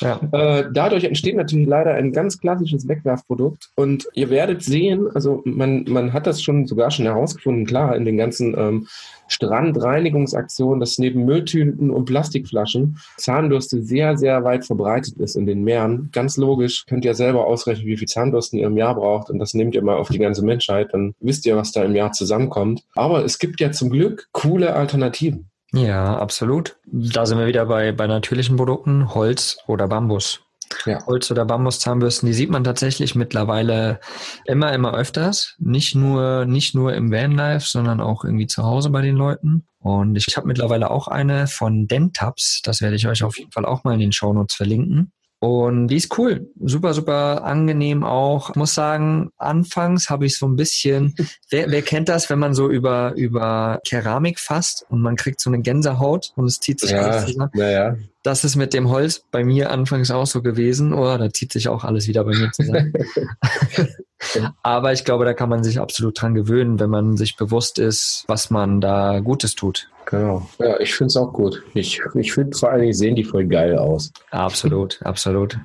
ja. *laughs* äh, dadurch entsteht natürlich leider ein ganz klassisches Wegwerfprodukt. Und ihr werdet sehen, also man, man hat das schon sogar schon herausgefunden, klar, in den ganzen ähm, Strandreinigungsaktionen, dass neben Mülltüten und Plastikflaschen Zahnbürste sehr, sehr weit verbreitet ist in den Meeren. Ganz logisch, könnt ihr selber ausrechnen, wie viel Zahnbürsten ihr im Jahr braucht und das nehmt ihr mal auf die ganze Menschheit, dann wisst ihr, was da im Jahr zusammenkommt. Aber es gibt ja zum Glück coole Alternativen. Ja, absolut. Da sind wir wieder bei, bei natürlichen Produkten, Holz oder Bambus. Ja. Holz- oder Bambus-Zahnbürsten, die sieht man tatsächlich mittlerweile immer, immer öfters. Nicht nur, nicht nur im Vanlife, sondern auch irgendwie zu Hause bei den Leuten. Und ich habe mittlerweile auch eine von Dentabs. Das werde ich euch auf jeden Fall auch mal in den Shownotes verlinken. Und die ist cool. Super, super angenehm auch. Ich muss sagen, anfangs habe ich so ein bisschen, *laughs* wer, wer kennt das, wenn man so über, über Keramik fasst und man kriegt so eine Gänsehaut und es zieht sich ja, alles zusammen. Ja, ja. Das ist mit dem Holz bei mir anfangs auch so gewesen. Oh, da zieht sich auch alles wieder bei mir zusammen. *laughs* Aber ich glaube, da kann man sich absolut dran gewöhnen, wenn man sich bewusst ist, was man da Gutes tut. Genau. Ja, ich finde es auch gut. Ich, ich finde vor allen Dingen sehen die voll geil aus. Absolut, absolut.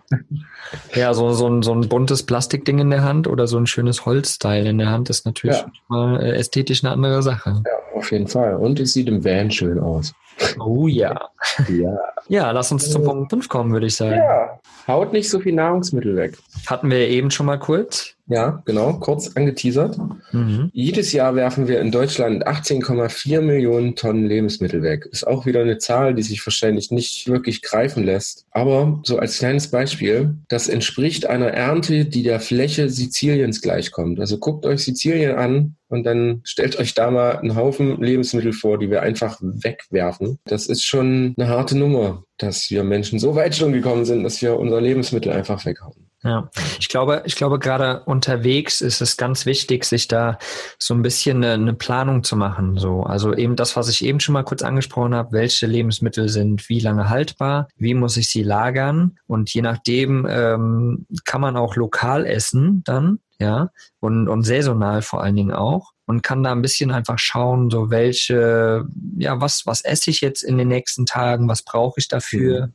Ja, so, so, ein, so ein buntes Plastikding in der Hand oder so ein schönes Holzteil in der Hand ist natürlich ja. mal äh, ästhetisch eine andere Sache. Ja, auf jeden Fall. Und es sieht im Van schön aus. Oh ja. ja. Ja, lass uns zum Punkt 5 kommen, würde ich sagen. Ja, haut nicht so viel Nahrungsmittel weg. Hatten wir eben schon mal kurz. Ja, genau, kurz angeteasert. Mhm. Jedes Jahr werfen wir in Deutschland 18,4 Millionen Tonnen Lebensmittel weg. Ist auch wieder eine Zahl, die sich wahrscheinlich nicht wirklich greifen lässt. Aber so als kleines Beispiel, das entspricht einer Ernte, die der Fläche Siziliens gleichkommt. Also guckt euch Sizilien an und dann stellt euch da mal einen Haufen Lebensmittel vor, die wir einfach wegwerfen. Das ist schon eine harte Nummer, dass wir Menschen so weit schon gekommen sind, dass wir unser Lebensmittel einfach weghauen. Ja, ich glaube, ich glaube, gerade unterwegs ist es ganz wichtig, sich da so ein bisschen eine, eine, Planung zu machen. So, also eben das, was ich eben schon mal kurz angesprochen habe, welche Lebensmittel sind wie lange haltbar, wie muss ich sie lagern und je nachdem ähm, kann man auch lokal essen dann, ja, und, und saisonal vor allen Dingen auch und kann da ein bisschen einfach schauen, so welche, ja, was, was esse ich jetzt in den nächsten Tagen, was brauche ich dafür mhm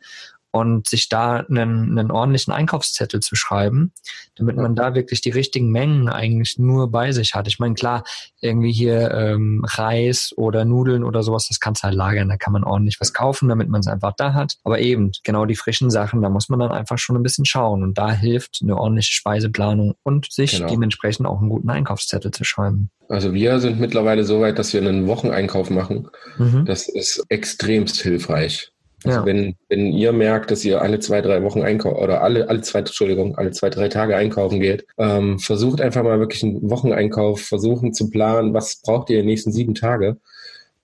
und sich da einen, einen ordentlichen Einkaufszettel zu schreiben, damit man da wirklich die richtigen Mengen eigentlich nur bei sich hat. Ich meine, klar, irgendwie hier ähm, Reis oder Nudeln oder sowas, das kannst du halt lagern, da kann man ordentlich was kaufen, damit man es einfach da hat. Aber eben, genau die frischen Sachen, da muss man dann einfach schon ein bisschen schauen und da hilft eine ordentliche Speiseplanung und sich genau. dementsprechend auch einen guten Einkaufszettel zu schreiben. Also wir sind mittlerweile so weit, dass wir einen Wocheneinkauf machen. Mhm. Das ist extremst hilfreich. Also ja. wenn, wenn ihr merkt, dass ihr alle zwei, drei Wochen einkauft oder alle, alle zwei, Entschuldigung, alle zwei, drei Tage einkaufen geht, ähm, versucht einfach mal wirklich einen Wocheneinkauf, versuchen zu planen, was braucht ihr in den nächsten sieben Tage.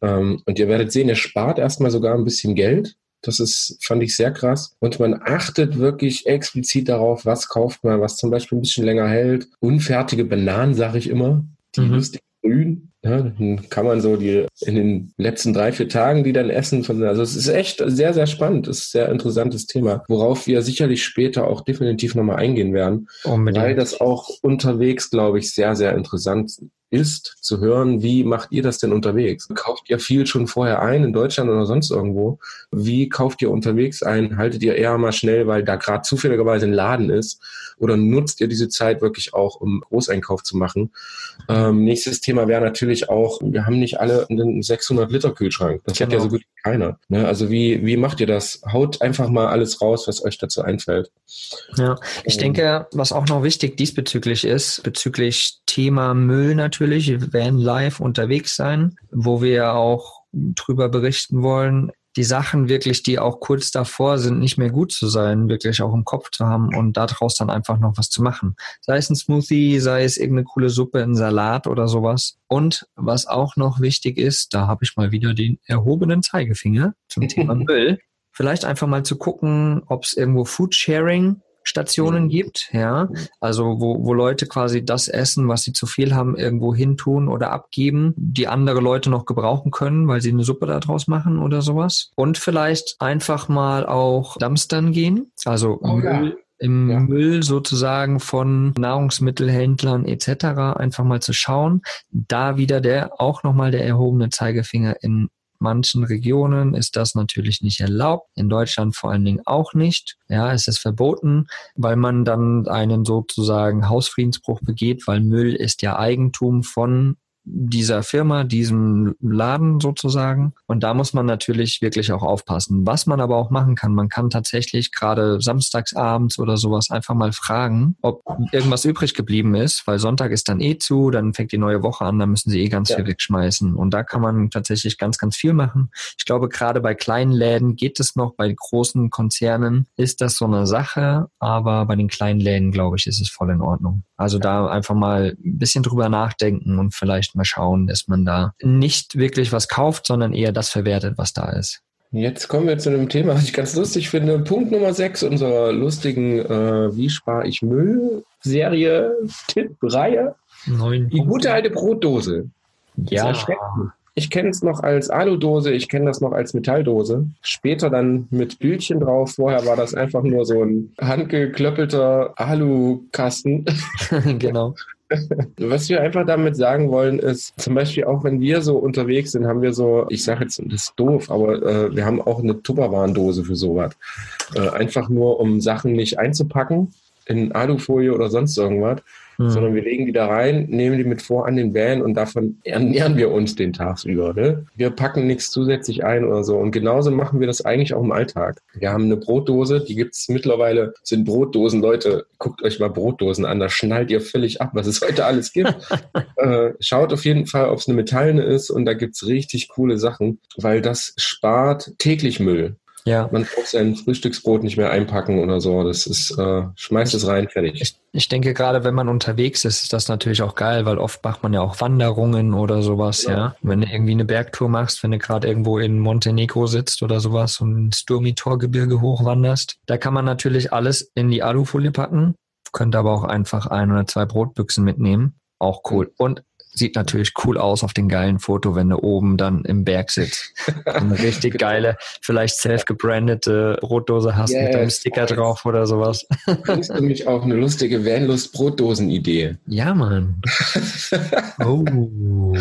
Ähm, und ihr werdet sehen, ihr spart erstmal sogar ein bisschen Geld. Das ist, fand ich sehr krass. Und man achtet wirklich explizit darauf, was kauft man, was zum Beispiel ein bisschen länger hält. Unfertige Bananen, sage ich immer, die mhm. lustig grün ja, dann kann man so die in den letzten drei, vier Tagen die dann essen. Von, also es ist echt sehr, sehr spannend. Es ist ein sehr interessantes Thema, worauf wir sicherlich später auch definitiv nochmal eingehen werden. Unbedingt. Weil das auch unterwegs, glaube ich, sehr, sehr interessant ist, zu hören, wie macht ihr das denn unterwegs? Kauft ihr viel schon vorher ein in Deutschland oder sonst irgendwo? Wie kauft ihr unterwegs ein? Haltet ihr eher mal schnell, weil da gerade zufälligerweise ein Laden ist? Oder nutzt ihr diese Zeit wirklich auch, um Großeinkauf zu machen? Ähm, nächstes Thema wäre natürlich auch, wir haben nicht alle einen 600 Liter Kühlschrank. Das genau. hat ja so gut wie keiner. Ne? Also wie, wie macht ihr das? Haut einfach mal alles raus, was euch dazu einfällt. Ja, ich ähm, denke, was auch noch wichtig diesbezüglich ist, bezüglich Thema Müll natürlich, wir werden live unterwegs sein, wo wir auch drüber berichten wollen, die Sachen wirklich, die auch kurz davor sind, nicht mehr gut zu sein, wirklich auch im Kopf zu haben und daraus dann einfach noch was zu machen. Sei es ein Smoothie, sei es irgendeine coole Suppe, ein Salat oder sowas. Und was auch noch wichtig ist, da habe ich mal wieder den erhobenen Zeigefinger zum Thema *laughs* Müll. Vielleicht einfach mal zu gucken, ob es irgendwo Food Sharing Stationen mhm. gibt, ja, also wo, wo Leute quasi das Essen, was sie zu viel haben, irgendwo hintun oder abgeben, die andere Leute noch gebrauchen können, weil sie eine Suppe daraus machen oder sowas. Und vielleicht einfach mal auch Dumpstern gehen, also oh, Müll, ja im ja. Müll sozusagen von Nahrungsmittelhändlern etc. einfach mal zu schauen. Da wieder der auch nochmal der erhobene Zeigefinger in manchen Regionen ist das natürlich nicht erlaubt, in Deutschland vor allen Dingen auch nicht. Ja, es ist verboten, weil man dann einen sozusagen Hausfriedensbruch begeht, weil Müll ist ja Eigentum von dieser Firma, diesem Laden sozusagen. Und da muss man natürlich wirklich auch aufpassen. Was man aber auch machen kann, man kann tatsächlich gerade samstagsabends oder sowas einfach mal fragen, ob irgendwas übrig geblieben ist, weil Sonntag ist dann eh zu, dann fängt die neue Woche an, dann müssen sie eh ganz ja. viel wegschmeißen. Und da kann man tatsächlich ganz, ganz viel machen. Ich glaube, gerade bei kleinen Läden geht es noch, bei großen Konzernen ist das so eine Sache, aber bei den kleinen Läden, glaube ich, ist es voll in Ordnung. Also da einfach mal ein bisschen drüber nachdenken und vielleicht mal schauen, dass man da nicht wirklich was kauft, sondern eher das verwertet, was da ist. Jetzt kommen wir zu einem Thema, was ich ganz lustig finde. Punkt Nummer 6 unserer lustigen äh, Wie spare ich Müll Serie, Tipp-Reihe. Die gute alte Brotdose. Ja. Ich kenne es noch als Aludose, ich kenne das noch als Metalldose. Später dann mit Bildchen drauf. Vorher war das einfach nur so ein handgeklöppelter Alukasten. *laughs* genau. Was wir einfach damit sagen wollen, ist zum Beispiel auch, wenn wir so unterwegs sind, haben wir so, ich sage jetzt, das ist doof, aber äh, wir haben auch eine Tupperwarendose für sowas. Äh, einfach nur, um Sachen nicht einzupacken in Alufolie oder sonst irgendwas, mhm. sondern wir legen die da rein, nehmen die mit vor an den Van und davon ernähren wir uns den tagsüber. Ne? Wir packen nichts zusätzlich ein oder so. Und genauso machen wir das eigentlich auch im Alltag. Wir haben eine Brotdose, die gibt es mittlerweile, sind Brotdosen. Leute, guckt euch mal Brotdosen an, da schnallt ihr völlig ab, was es *laughs* heute alles gibt. *laughs* äh, schaut auf jeden Fall, ob es eine metallene ist und da gibt es richtig coole Sachen, weil das spart täglich Müll. Ja. Man braucht sein Frühstücksbrot nicht mehr einpacken oder so. Das ist, äh, schmeißt es rein, fertig. Ich, ich, denke, gerade wenn man unterwegs ist, ist das natürlich auch geil, weil oft macht man ja auch Wanderungen oder sowas, ja. ja? Wenn du irgendwie eine Bergtour machst, wenn du gerade irgendwo in Montenegro sitzt oder sowas und ins Sturmitor-Gebirge hochwanderst, da kann man natürlich alles in die Alufolie packen, könnte aber auch einfach ein oder zwei Brotbüchsen mitnehmen. Auch cool. Und sieht natürlich cool aus auf den geilen Foto, wenn du oben dann im Berg sitzt. Eine *laughs* richtig genau. geile, vielleicht self-gebrandete Brotdose hast yes. mit einem Sticker drauf oder sowas. Bringst du mich auch eine lustige Vanlust-Brotdosen-Idee? Ja, Mann. *laughs* oh.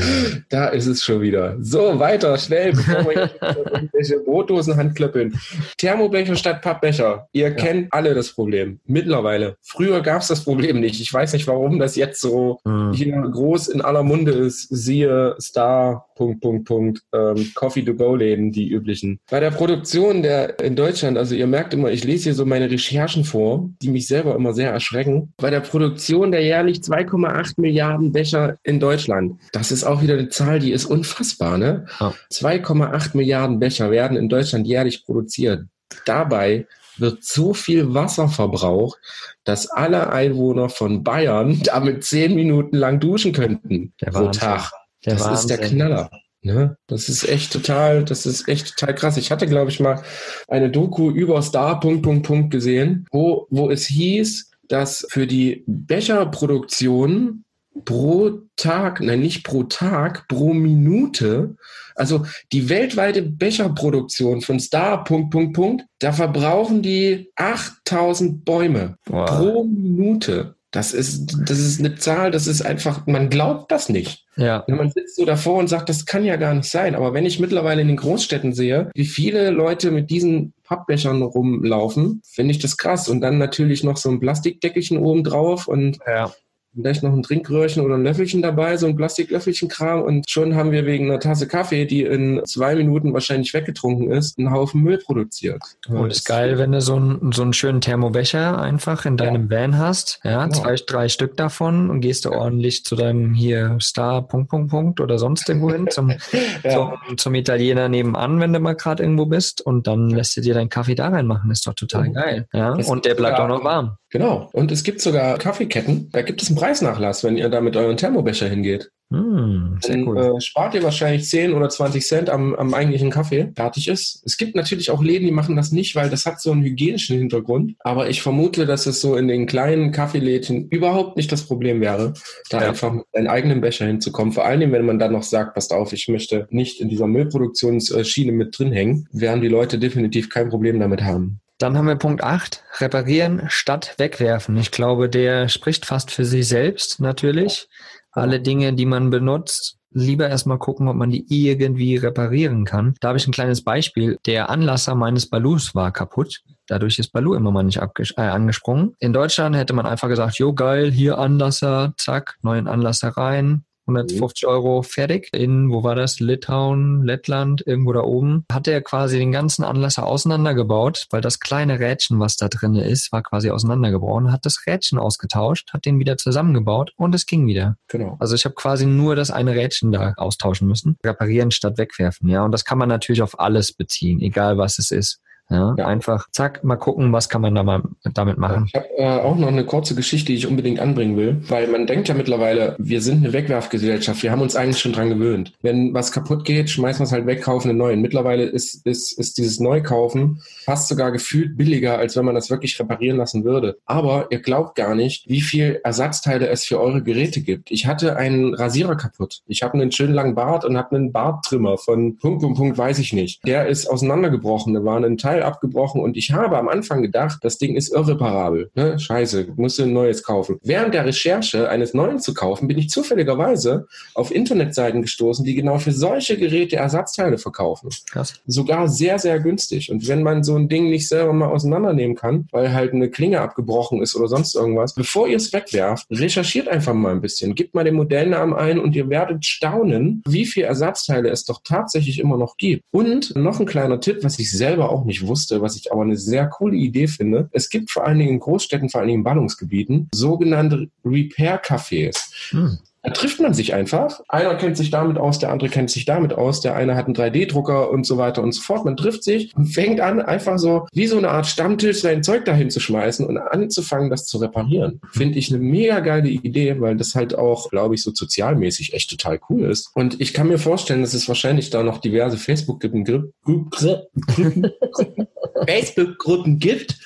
Da ist es schon wieder. So, weiter, schnell, bevor wir *laughs* irgendwelche Brotdosen handklöppeln. Thermobecher statt Pappbecher. Ihr ja. kennt alle das Problem. Mittlerweile. Früher gab es das Problem nicht. Ich weiß nicht, warum das jetzt so mhm. hier groß in aller Munde ist, siehe Star, Punkt, Punkt, Punkt, ähm, Coffee-to-go-Läden, die üblichen. Bei der Produktion der in Deutschland, also ihr merkt immer, ich lese hier so meine Recherchen vor, die mich selber immer sehr erschrecken. Bei der Produktion der jährlich 2,8 Milliarden Becher in Deutschland. Das ist auch wieder eine Zahl, die ist unfassbar, ne? Ja. 2,8 Milliarden Becher werden in Deutschland jährlich produziert. Dabei wird so viel Wasser verbraucht, dass alle Einwohner von Bayern damit zehn Minuten lang duschen könnten der pro Wahnsinn. Tag. Der das Wahnsinn. ist der Knaller. Ne? Das ist echt total, das ist echt total krass. Ich hatte, glaube ich, mal eine Doku über Star Punkt, Punkt, Punkt gesehen, wo, wo es hieß, dass für die Becherproduktion pro Tag, nein, nicht pro Tag, pro Minute. Also die weltweite Becherproduktion von Star, Punkt, Punkt, Punkt, da verbrauchen die 8000 Bäume wow. pro Minute. Das ist, das ist eine Zahl, das ist einfach, man glaubt das nicht. Ja. Man sitzt so davor und sagt, das kann ja gar nicht sein. Aber wenn ich mittlerweile in den Großstädten sehe, wie viele Leute mit diesen Pappbechern rumlaufen, finde ich das krass. Und dann natürlich noch so ein Plastikdeckelchen oben drauf und ja vielleicht noch ein Trinkröhrchen oder ein Löffelchen dabei, so ein Plastiklöffelchen-Kram und schon haben wir wegen einer Tasse Kaffee, die in zwei Minuten wahrscheinlich weggetrunken ist, einen Haufen Müll produziert. Und ist geil, wenn du so einen, so einen schönen Thermobecher einfach in deinem ja. Van hast, ja, genau. zwei, drei Stück davon und gehst du ja. ordentlich zu deinem hier Star Punkt, Punkt, Punkt oder sonst irgendwo hin zum, *laughs* ja. zum, zum, Italiener nebenan, wenn du mal gerade irgendwo bist und dann lässt du dir deinen Kaffee da reinmachen, ist doch total geil, ja, und der bleibt auch noch warm. Genau. Und es gibt sogar Kaffeeketten, da gibt es einen Preisnachlass, wenn ihr da mit euren Thermobecher hingeht. Hm, sehr Dann, cool. äh, spart ihr wahrscheinlich 10 oder 20 Cent am, am eigentlichen Kaffee. Fertig ist. Es gibt natürlich auch Läden, die machen das nicht, weil das hat so einen hygienischen Hintergrund. Aber ich vermute, dass es so in den kleinen Kaffeelädchen überhaupt nicht das Problem wäre, da ja. einfach mit einem eigenen Becher hinzukommen. Vor allem, wenn man dann noch sagt, passt auf, ich möchte nicht in dieser Müllproduktionsschiene mit drin hängen, werden die Leute definitiv kein Problem damit haben. Dann haben wir Punkt 8, reparieren statt wegwerfen. Ich glaube, der spricht fast für sich selbst natürlich. Alle Dinge, die man benutzt, lieber erstmal gucken, ob man die irgendwie reparieren kann. Da habe ich ein kleines Beispiel. Der Anlasser meines Balus war kaputt. Dadurch ist Balu immer mal nicht äh, angesprungen. In Deutschland hätte man einfach gesagt, jo geil, hier Anlasser, zack, neuen Anlasser rein, 150 mhm. Euro fertig. In, wo war das? Litauen, Lettland, irgendwo da oben. Hat er quasi den ganzen Anlasser auseinandergebaut, weil das kleine Rädchen, was da drin ist, war quasi auseinandergebrochen, hat das Rädchen ausgetauscht, hat den wieder zusammengebaut und es ging wieder. Genau. Also ich habe quasi nur das eine Rädchen da austauschen müssen. Reparieren statt wegwerfen, ja. Und das kann man natürlich auf alles beziehen, egal was es ist. Ja, ja, Einfach, zack, mal gucken, was kann man da mal damit machen. Ich habe äh, auch noch eine kurze Geschichte, die ich unbedingt anbringen will, weil man denkt ja mittlerweile, wir sind eine Wegwerfgesellschaft, wir haben uns eigentlich schon dran gewöhnt. Wenn was kaputt geht, schmeißen wir es halt weg, kaufen einen neuen. Mittlerweile ist, ist, ist dieses Neukaufen fast sogar gefühlt billiger, als wenn man das wirklich reparieren lassen würde. Aber ihr glaubt gar nicht, wie viel Ersatzteile es für eure Geräte gibt. Ich hatte einen Rasierer kaputt. Ich habe einen schönen langen Bart und habe einen Barttrimmer von Punkt, Punkt, Punkt, weiß ich nicht. Der ist auseinandergebrochen. Da war ein Teil Teil abgebrochen und ich habe am Anfang gedacht, das Ding ist irreparabel. Ne? Scheiße, musst du ein neues kaufen. Während der Recherche eines neuen zu kaufen, bin ich zufälligerweise auf Internetseiten gestoßen, die genau für solche Geräte Ersatzteile verkaufen. Krass. Sogar sehr, sehr günstig. Und wenn man so ein Ding nicht selber mal auseinandernehmen kann, weil halt eine Klinge abgebrochen ist oder sonst irgendwas, bevor ihr es wegwerft, recherchiert einfach mal ein bisschen, gebt mal den Modellnamen ein und ihr werdet staunen, wie viele Ersatzteile es doch tatsächlich immer noch gibt. Und noch ein kleiner Tipp, was ich selber auch nicht wusste, was ich aber eine sehr coole Idee finde. Es gibt vor allen Dingen in Großstädten, vor allen Dingen in Ballungsgebieten, sogenannte Repair-Cafés. Hm. Da trifft man sich einfach. Einer kennt sich damit aus, der andere kennt sich damit aus, der eine hat einen 3D-Drucker und so weiter und so fort. Man trifft sich und fängt an, einfach so wie so eine Art Stammtisch sein Zeug dahin zu schmeißen und anzufangen, das zu reparieren. Finde ich eine mega geile Idee, weil das halt auch, glaube ich, so sozialmäßig echt total cool ist. Und ich kann mir vorstellen, dass es wahrscheinlich da noch diverse Facebook-Gruppen *laughs* Facebook-Gruppen gibt,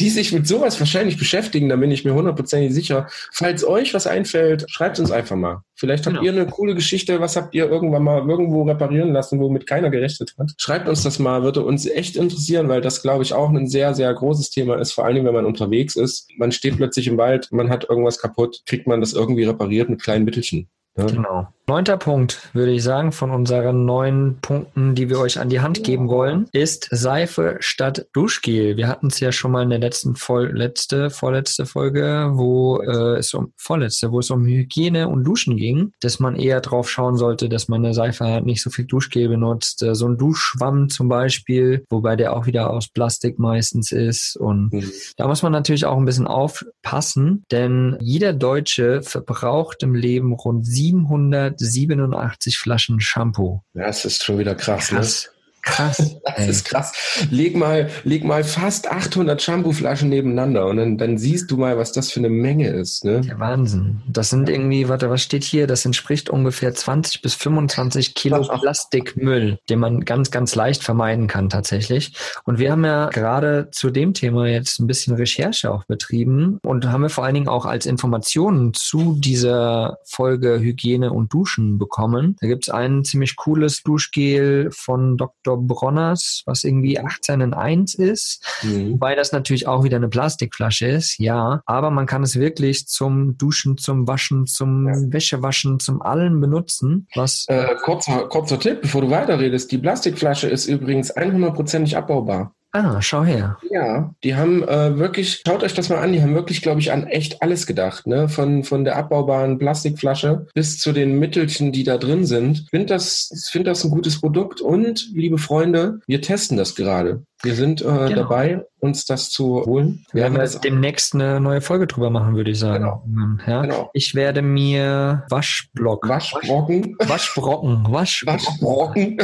die sich mit sowas wahrscheinlich beschäftigen. Da bin ich mir hundertprozentig sicher. Falls euch was einfällt, schreibt uns einfach mal. Vielleicht habt genau. ihr eine coole Geschichte, was habt ihr irgendwann mal irgendwo reparieren lassen, womit keiner gerechnet hat. Schreibt uns das mal, würde uns echt interessieren, weil das, glaube ich, auch ein sehr, sehr großes Thema ist, vor allem wenn man unterwegs ist. Man steht plötzlich im Wald, man hat irgendwas kaputt, kriegt man das irgendwie repariert mit kleinen Mittelchen. Ja? Genau. Neunter Punkt, würde ich sagen, von unseren neun Punkten, die wir euch an die Hand geben wollen, ist Seife statt Duschgel. Wir hatten es ja schon mal in der letzten, Vol letzte, vorletzte Folge, wo äh, es um, vorletzte, wo es um Hygiene und Duschen ging, dass man eher drauf schauen sollte, dass man eine Seife hat, nicht so viel Duschgel benutzt. Äh, so ein Duschschwamm zum Beispiel, wobei der auch wieder aus Plastik meistens ist. Und mhm. da muss man natürlich auch ein bisschen aufpassen, denn jeder Deutsche verbraucht im Leben rund 700 187 Flaschen Shampoo. Ja, das ist schon wieder krass. Ne? Krass. Krass. *laughs* Das ey. ist krass. Leg mal, leg mal fast 800 Shampooflaschen nebeneinander und dann, dann siehst du mal, was das für eine Menge ist. Ne? Der Wahnsinn. Das sind irgendwie, warte, was steht hier? Das entspricht ungefähr 20 bis 25 Kilo *laughs* Plastikmüll, den man ganz, ganz leicht vermeiden kann tatsächlich. Und wir haben ja gerade zu dem Thema jetzt ein bisschen Recherche auch betrieben und haben wir vor allen Dingen auch als Informationen zu dieser Folge Hygiene und Duschen bekommen. Da gibt es ein ziemlich cooles Duschgel von Dr. Bronners, was irgendwie 18 in 1 ist, mhm. wobei das natürlich auch wieder eine Plastikflasche ist, ja, aber man kann es wirklich zum Duschen, zum Waschen, zum ja. Wäschewaschen, zum allen benutzen. Was äh, kurzer, kurzer Tipp, bevor du weiterredest, die Plastikflasche ist übrigens 100%ig abbaubar. Ah, schau her. Ja, die haben äh, wirklich, schaut euch das mal an, die haben wirklich, glaube ich, an echt alles gedacht, ne? Von, von der abbaubaren Plastikflasche bis zu den Mittelchen, die da drin sind. Ich finde das, find das ein gutes Produkt und, liebe Freunde, wir testen das gerade. Wir sind äh, genau. dabei, uns das zu holen. Wir werden wir demnächst eine neue Folge drüber machen, würde ich sagen. Genau. Ja? genau. Ich werde mir Waschblock. Waschbrocken. Waschbrocken. Wasch Waschbrocken.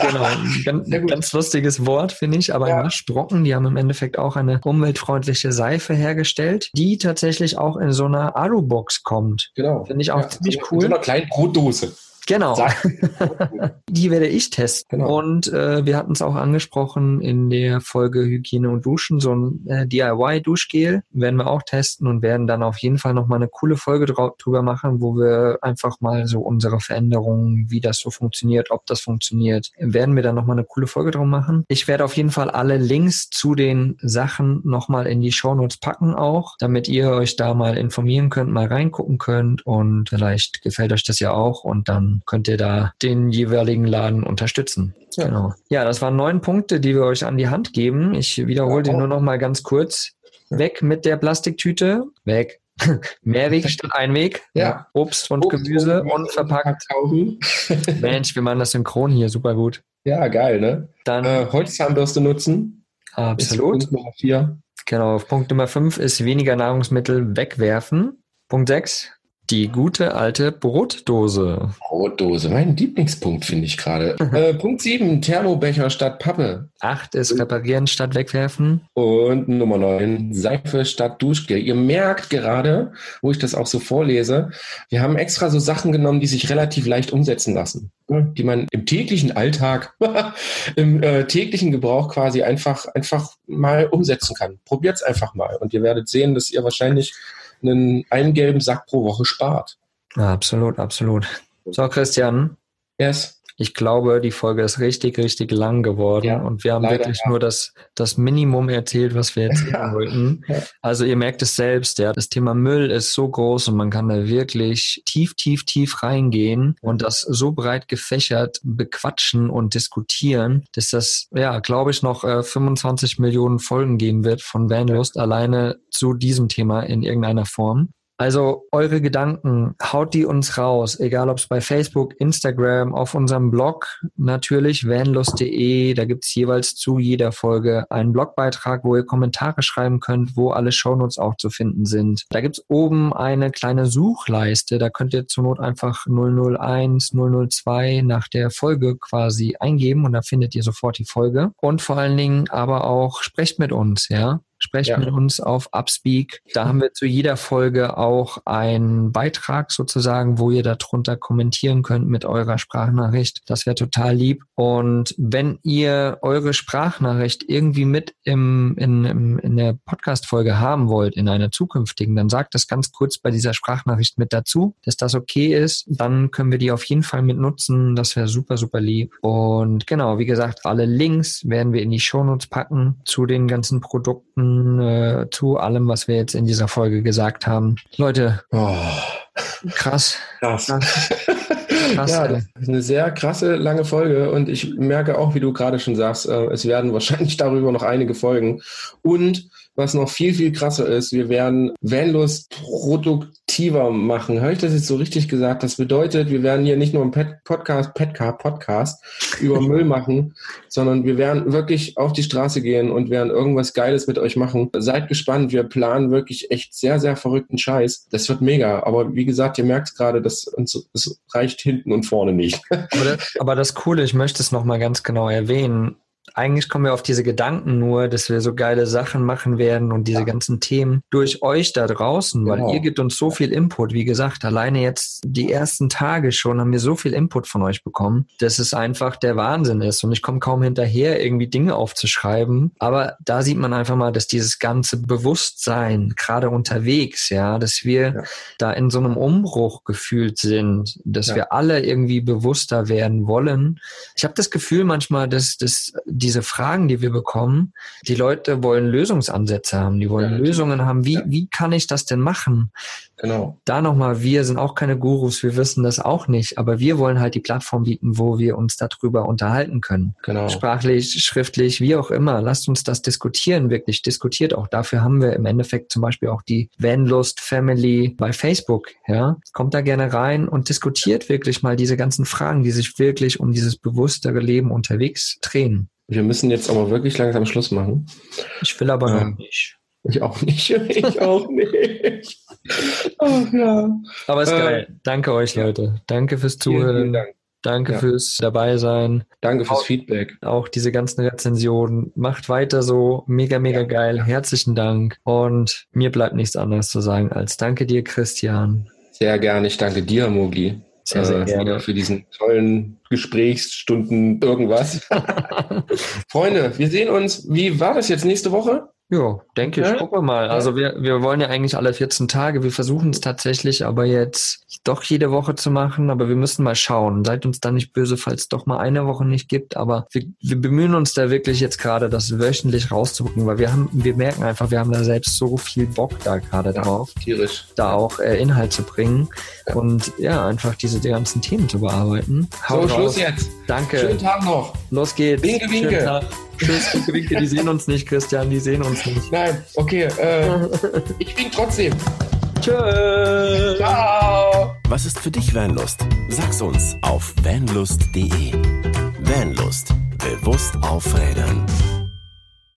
genau. Ganz, ganz lustiges Wort, finde ich. Aber ja. Waschbrocken, die haben im Endeffekt auch eine umweltfreundliche Seife hergestellt, die tatsächlich auch in so einer Alu-Box kommt. Genau. Finde ich auch ja, ziemlich cool. In so einer kleinen Brotdose. Genau. *laughs* die werde ich testen. Genau. Und äh, wir hatten es auch angesprochen in der Folge Hygiene und Duschen, so ein äh, DIY-Duschgel werden wir auch testen und werden dann auf jeden Fall nochmal eine coole Folge drüber machen, wo wir einfach mal so unsere Veränderungen, wie das so funktioniert, ob das funktioniert, werden wir dann nochmal eine coole Folge drum machen. Ich werde auf jeden Fall alle Links zu den Sachen nochmal in die Shownotes packen auch, damit ihr euch da mal informieren könnt, mal reingucken könnt und vielleicht gefällt euch das ja auch und dann könnt ihr da den jeweiligen Laden unterstützen. Ja. Genau. Ja, das waren neun Punkte, die wir euch an die Hand geben. Ich wiederhole ja, die nur noch mal ganz kurz. Weg mit der Plastiktüte. Weg. *laughs* Mehrweg statt Einweg. Ja. Obst und Obst Gemüse und, und verpackt. *laughs* *laughs* Mensch, wir machen das synchron hier super gut. Ja, geil, ne? Dann äh, Holzzahnbürste nutzen. Absolut. Punkt Nummer vier. Genau. Punkt Nummer fünf ist weniger Nahrungsmittel wegwerfen. Punkt sechs die gute alte Brotdose. Brotdose, mein Lieblingspunkt, finde ich gerade. *laughs* äh, Punkt 7, Thermobecher statt Pappe. 8 ist reparieren statt wegwerfen. Und Nummer 9, Seife statt Duschgel. Ihr merkt gerade, wo ich das auch so vorlese, wir haben extra so Sachen genommen, die sich relativ leicht umsetzen lassen. Ne, die man im täglichen Alltag, *laughs* im äh, täglichen Gebrauch quasi einfach, einfach mal umsetzen kann. Probiert es einfach mal und ihr werdet sehen, dass ihr wahrscheinlich einen, einen gelben Sack pro Woche spart. Absolut, absolut. So, Christian. Yes. Ich glaube, die Folge ist richtig, richtig lang geworden ja, und wir haben leider, wirklich ja. nur das, das Minimum erzählt, was wir erzählen wollten. Also ihr merkt es selbst, ja, das Thema Müll ist so groß und man kann da wirklich tief, tief, tief reingehen und das so breit gefächert bequatschen und diskutieren, dass das, ja, glaube ich, noch äh, 25 Millionen Folgen geben wird von Vanlust alleine zu diesem Thema in irgendeiner Form. Also eure Gedanken, haut die uns raus, egal ob es bei Facebook, Instagram, auf unserem Blog, natürlich vanlust.de, da gibt's jeweils zu jeder Folge einen Blogbeitrag, wo ihr Kommentare schreiben könnt, wo alle Shownotes auch zu finden sind. Da gibt's oben eine kleine Suchleiste, da könnt ihr zur Not einfach 001, 002 nach der Folge quasi eingeben und da findet ihr sofort die Folge. Und vor allen Dingen aber auch sprecht mit uns, ja. Sprecht ja. mit uns auf Upspeak. Da haben wir zu jeder Folge auch einen Beitrag sozusagen, wo ihr darunter kommentieren könnt mit eurer Sprachnachricht. Das wäre total lieb. Und wenn ihr eure Sprachnachricht irgendwie mit im, in, im, in der Podcast-Folge haben wollt, in einer zukünftigen, dann sagt das ganz kurz bei dieser Sprachnachricht mit dazu, dass das okay ist. Dann können wir die auf jeden Fall mit nutzen. Das wäre super, super lieb. Und genau, wie gesagt, alle Links werden wir in die Shownotes packen zu den ganzen Produkten äh, zu allem, was wir jetzt in dieser Folge gesagt haben. Leute, oh. krass. Krass. krass. Krass, ja, das ist eine sehr krasse, lange Folge und ich merke auch, wie du gerade schon sagst, äh, es werden wahrscheinlich darüber noch einige Folgen. Und was noch viel, viel krasser ist, wir werden Vanlust produktiver machen. Habe ich das jetzt so richtig gesagt? Das bedeutet, wir werden hier nicht nur einen Pet Podcast, Petcar Podcast über Müll *laughs* machen, sondern wir werden wirklich auf die Straße gehen und werden irgendwas Geiles mit euch machen. Seid gespannt. Wir planen wirklich echt sehr, sehr verrückten Scheiß. Das wird mega. Aber wie gesagt, ihr merkt gerade, dass uns es reicht hinten und vorne nicht. aber, das, aber das Coole, ich möchte es nochmal ganz genau erwähnen eigentlich kommen wir auf diese Gedanken nur, dass wir so geile Sachen machen werden und diese ja. ganzen Themen durch euch da draußen, genau. weil ihr gibt uns so viel Input. Wie gesagt, alleine jetzt die ersten Tage schon haben wir so viel Input von euch bekommen, dass es einfach der Wahnsinn ist. Und ich komme kaum hinterher, irgendwie Dinge aufzuschreiben. Aber da sieht man einfach mal, dass dieses ganze Bewusstsein, gerade unterwegs, ja, dass wir ja. da in so einem Umbruch gefühlt sind, dass ja. wir alle irgendwie bewusster werden wollen. Ich habe das Gefühl manchmal, dass, dass diese Fragen, die wir bekommen, die Leute wollen Lösungsansätze haben, die wollen ja, Lösungen haben. Wie, ja. wie kann ich das denn machen? Genau. Da nochmal, wir sind auch keine Gurus, wir wissen das auch nicht, aber wir wollen halt die Plattform bieten, wo wir uns darüber unterhalten können. Genau. Sprachlich, schriftlich, wie auch immer. Lasst uns das diskutieren, wirklich diskutiert auch. Dafür haben wir im Endeffekt zum Beispiel auch die Vanlust Family bei Facebook. Ja, kommt da gerne rein und diskutiert wirklich mal diese ganzen Fragen, die sich wirklich um dieses bewusstere Leben unterwegs drehen. Wir müssen jetzt aber wirklich langsam Schluss machen. Ich will aber ähm, noch nicht. Ich auch nicht. *laughs* Ich auch nicht. oh, ja. Aber ist äh, geil. Danke euch, Leute. Danke fürs Zuhören. Vielen, Dank. Danke ja. fürs dabei sein. Danke fürs auch, Feedback. Auch diese ganzen Rezensionen. Macht weiter so. Mega, mega ja. geil. Herzlichen Dank. Und mir bleibt nichts anderes zu sagen als danke dir, Christian. Sehr gerne. Ich danke dir, Mogli. Sehr, sehr äh, gerne. Für diesen tollen Gesprächsstunden irgendwas. *laughs* Freunde, wir sehen uns. Wie war das jetzt nächste Woche? Ja, denke ich. Gucken wir mal. Also wir, wir wollen ja eigentlich alle 14 Tage. Wir versuchen es tatsächlich aber jetzt doch jede Woche zu machen. Aber wir müssen mal schauen. Seid uns da nicht böse, falls es doch mal eine Woche nicht gibt. Aber wir, wir bemühen uns da wirklich jetzt gerade, das wöchentlich rauszugucken, weil wir haben, wir merken einfach, wir haben da selbst so viel Bock da gerade ja, drauf. Tierisch. Da auch äh, Inhalt zu bringen. Ja. Und ja, einfach diese die ganzen Themen zu bearbeiten. Haut so, raus. Schluss jetzt. Danke. Schönen Tag noch. Los geht's. Winke, winke. Tschüss, winke, winke. Die sehen uns nicht, Christian. Die sehen uns nicht. Nein, okay. Äh, *laughs* ich wink trotzdem. Tschüss. Ciao. Was ist für dich Vanlust? Sag's uns auf vanlust.de. Vanlust. Bewusst aufrädern.